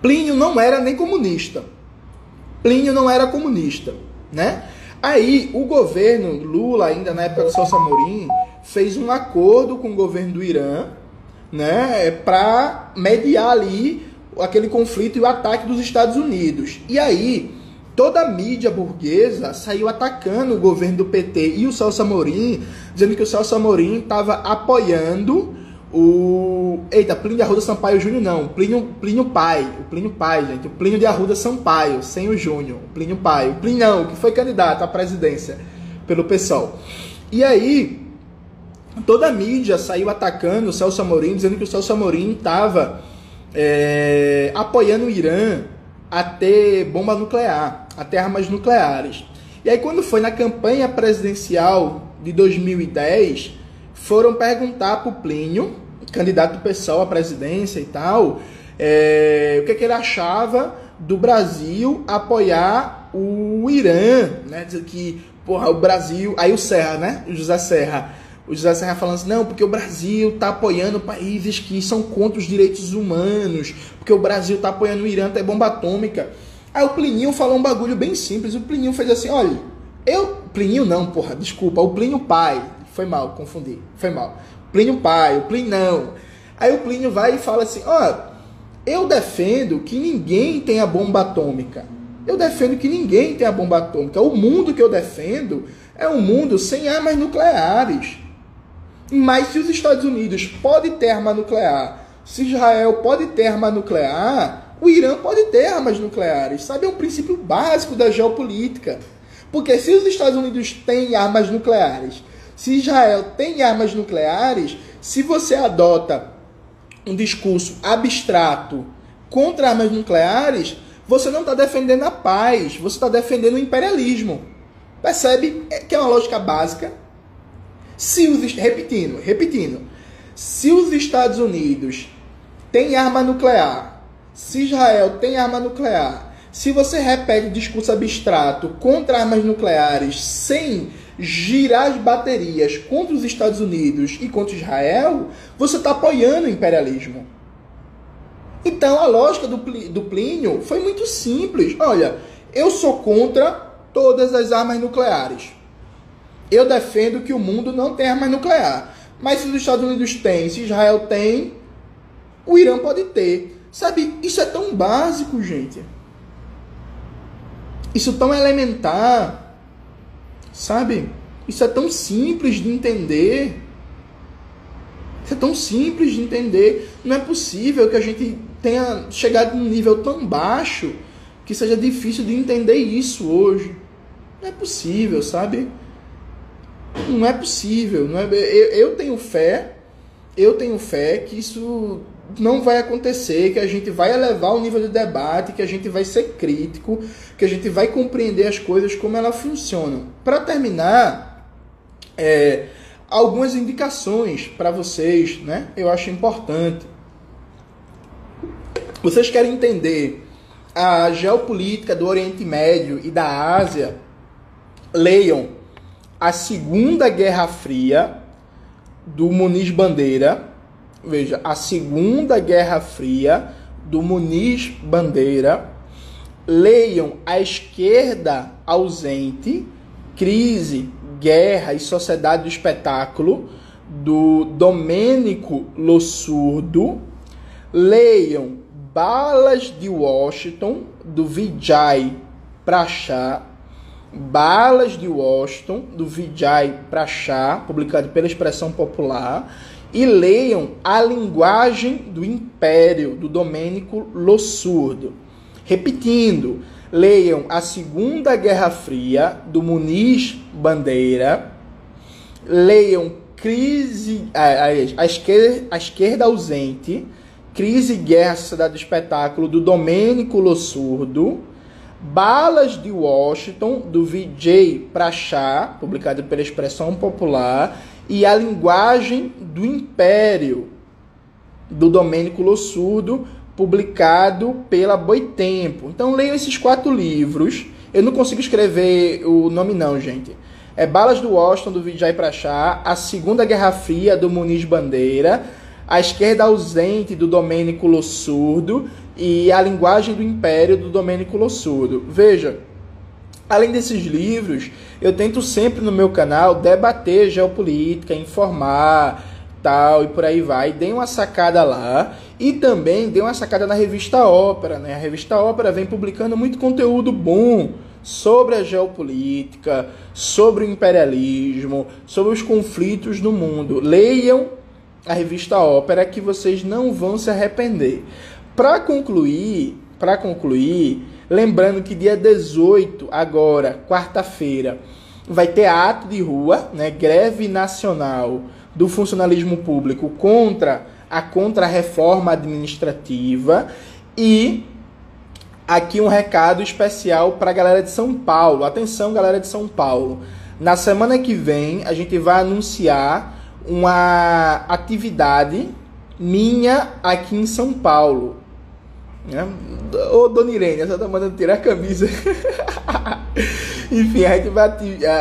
Plínio não era nem comunista. Plínio não era comunista, né? Aí o governo Lula, ainda na época do Celso Amorim, fez um acordo com o governo do Irã, né, para mediar ali aquele conflito e o ataque dos Estados Unidos. E aí toda a mídia burguesa saiu atacando o governo do PT e o Celso Amorim, dizendo que o Celso Amorim estava apoiando o. Eita, Plínio de Arruda Sampaio Júnior não. Plínio, Plínio Pai. O Plínio Pai, gente. O Plínio de Arruda Sampaio, sem o Júnior. Plínio Pai. O Plinão, que foi candidato à presidência pelo PSOL. E aí, toda a mídia saiu atacando o Celso Amorim, dizendo que o Celso Amorim estava é, apoiando o Irã a ter bomba nuclear, a ter armas nucleares. E aí, quando foi na campanha presidencial de 2010, foram perguntar para o Plínio candidato pessoal à presidência e tal, é, o que, é que ele achava do Brasil apoiar o Irã, né? Dizer que, porra, o Brasil. Aí o Serra, né? O José Serra. O José Serra falando assim, não, porque o Brasil tá apoiando países que são contra os direitos humanos, porque o Brasil tá apoiando o Irã até bomba atômica. Aí o Plininho falou um bagulho bem simples. O Plininho fez assim, olha, eu. Plininho não, porra, desculpa, o Plinio pai. Foi mal, confundi. Foi mal. Plínio pai, o Plínio não. Aí o Plínio vai e fala assim: ó, eu defendo que ninguém tenha bomba atômica. Eu defendo que ninguém tenha bomba atômica. O mundo que eu defendo é um mundo sem armas nucleares. Mas se os Estados Unidos podem ter arma nuclear, se Israel pode ter arma nuclear, o Irã pode ter armas nucleares. Sabe, é um princípio básico da geopolítica. Porque se os Estados Unidos têm armas nucleares se Israel tem armas nucleares, se você adota um discurso abstrato contra armas nucleares, você não está defendendo a paz, você está defendendo o imperialismo. Percebe é que é uma lógica básica? Se os, repetindo, repetindo, se os Estados Unidos têm arma nuclear, se Israel tem arma nuclear, se você repete discurso abstrato contra armas nucleares sem girar as baterias contra os Estados Unidos e contra Israel, você está apoiando o imperialismo. Então a lógica do, do Plínio foi muito simples. Olha, eu sou contra todas as armas nucleares. Eu defendo que o mundo não tem armas nuclear. Mas se os Estados Unidos têm, se Israel tem, o Irã pode ter. Sabe, isso é tão básico, gente. Isso tão elementar. Sabe? Isso é tão simples de entender. Isso é tão simples de entender. Não é possível que a gente tenha chegado num nível tão baixo que seja difícil de entender isso hoje. Não é possível, sabe? Não é possível. Não é... eu, eu tenho fé, eu tenho fé que isso não vai acontecer, que a gente vai elevar o nível de debate, que a gente vai ser crítico, que a gente vai compreender as coisas como elas funcionam. Para terminar, é, algumas indicações para vocês, né? Eu acho importante. Vocês querem entender a geopolítica do Oriente Médio e da Ásia? Leiam a Segunda Guerra Fria do Muniz Bandeira. Veja, a Segunda Guerra Fria, do Muniz Bandeira, leiam A Esquerda Ausente, Crise, Guerra e Sociedade do Espetáculo, do Domênico Lossurdo, leiam Balas de Washington, do Vijay Prachá, Balas de Washington, do Vijay Prachá, publicado pela Expressão Popular, e leiam A Linguagem do Império, do Domênico Lossurdo. Repetindo, leiam A Segunda Guerra Fria, do Muniz Bandeira, leiam Crise, a, a, esquerda, a esquerda Ausente, Crise, Guerra, Sociedade do Espetáculo, do Domênico Lossurdo, Balas de Washington, do Vijay Prachá, publicado pela Expressão Popular, e a linguagem do império do Domênico Lossurdo, publicado pela Boitempo. Então leiam esses quatro livros. Eu não consigo escrever o nome não, gente. É Balas do Washington, do Vijay Prachá, A Segunda Guerra Fria, do Muniz Bandeira, A Esquerda Ausente, do Domênico Lossurdo e A Linguagem do Império, do Domênico Lossurdo. Veja, Além desses livros, eu tento sempre no meu canal debater geopolítica, informar, tal e por aí vai. Dei uma sacada lá e também dei uma sacada na revista Ópera, né? A revista Ópera vem publicando muito conteúdo bom sobre a geopolítica, sobre o imperialismo, sobre os conflitos no mundo. Leiam a revista Ópera que vocês não vão se arrepender. Para concluir, para concluir, Lembrando que dia 18, agora, quarta-feira, vai ter ato de rua, né, greve nacional do funcionalismo público contra a contra-reforma administrativa e aqui um recado especial para a galera de São Paulo. Atenção, galera de São Paulo. Na semana que vem, a gente vai anunciar uma atividade minha aqui em São Paulo. Né? Ô, Dona Irene, essa tá mandando tirar a camisa. Enfim, a gente vai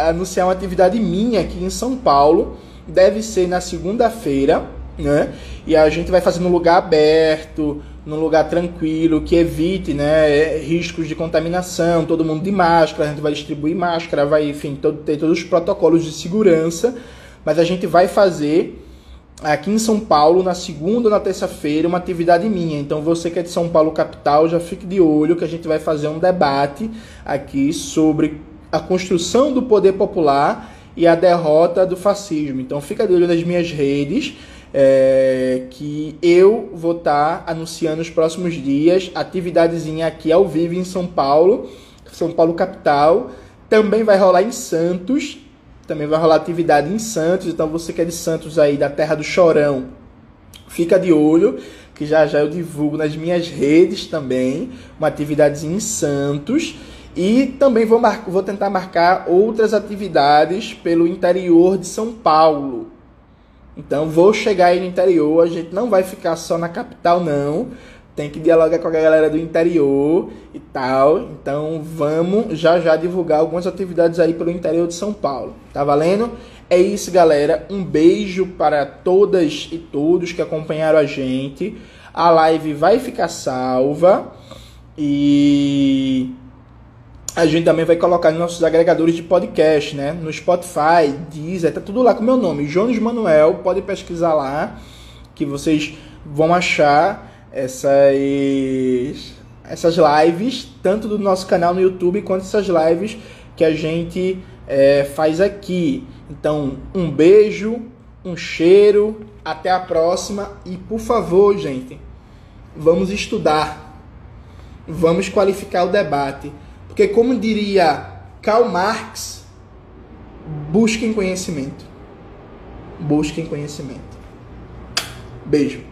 anunciar uma atividade minha aqui em São Paulo. Deve ser na segunda-feira, né? E a gente vai fazer num lugar aberto, num lugar tranquilo, que evite, né, riscos de contaminação, todo mundo de máscara, a gente vai distribuir máscara, vai, enfim, todo, ter todos os protocolos de segurança, mas a gente vai fazer aqui em São Paulo, na segunda ou na terça-feira, uma atividade minha. Então, você que é de São Paulo capital, já fique de olho que a gente vai fazer um debate aqui sobre a construção do poder popular e a derrota do fascismo. Então, fica de olho nas minhas redes. É, que eu vou estar tá anunciando nos próximos dias, atividadezinha aqui ao vivo em São Paulo, São Paulo capital, também vai rolar em Santos também vai rolar atividade em Santos, então você que é de Santos aí, da terra do Chorão, fica de olho, que já já eu divulgo nas minhas redes também, uma atividade em Santos. E também vou, mar... vou tentar marcar outras atividades pelo interior de São Paulo. Então vou chegar aí no interior, a gente não vai ficar só na capital não tem que dialogar com a galera do interior e tal. Então vamos já já divulgar algumas atividades aí pelo interior de São Paulo. Tá valendo? É isso, galera. Um beijo para todas e todos que acompanharam a gente. A live vai ficar salva e a gente também vai colocar nos nossos agregadores de podcast, né? No Spotify, Deezer, tá tudo lá com o meu nome, Jones Manuel. Pode pesquisar lá que vocês vão achar essas essas lives, tanto do nosso canal no YouTube quanto essas lives que a gente é, faz aqui. Então, um beijo, um cheiro, até a próxima e por favor, gente, vamos estudar, vamos qualificar o debate, porque como diria Karl Marx, busquem conhecimento, busquem conhecimento. Beijo.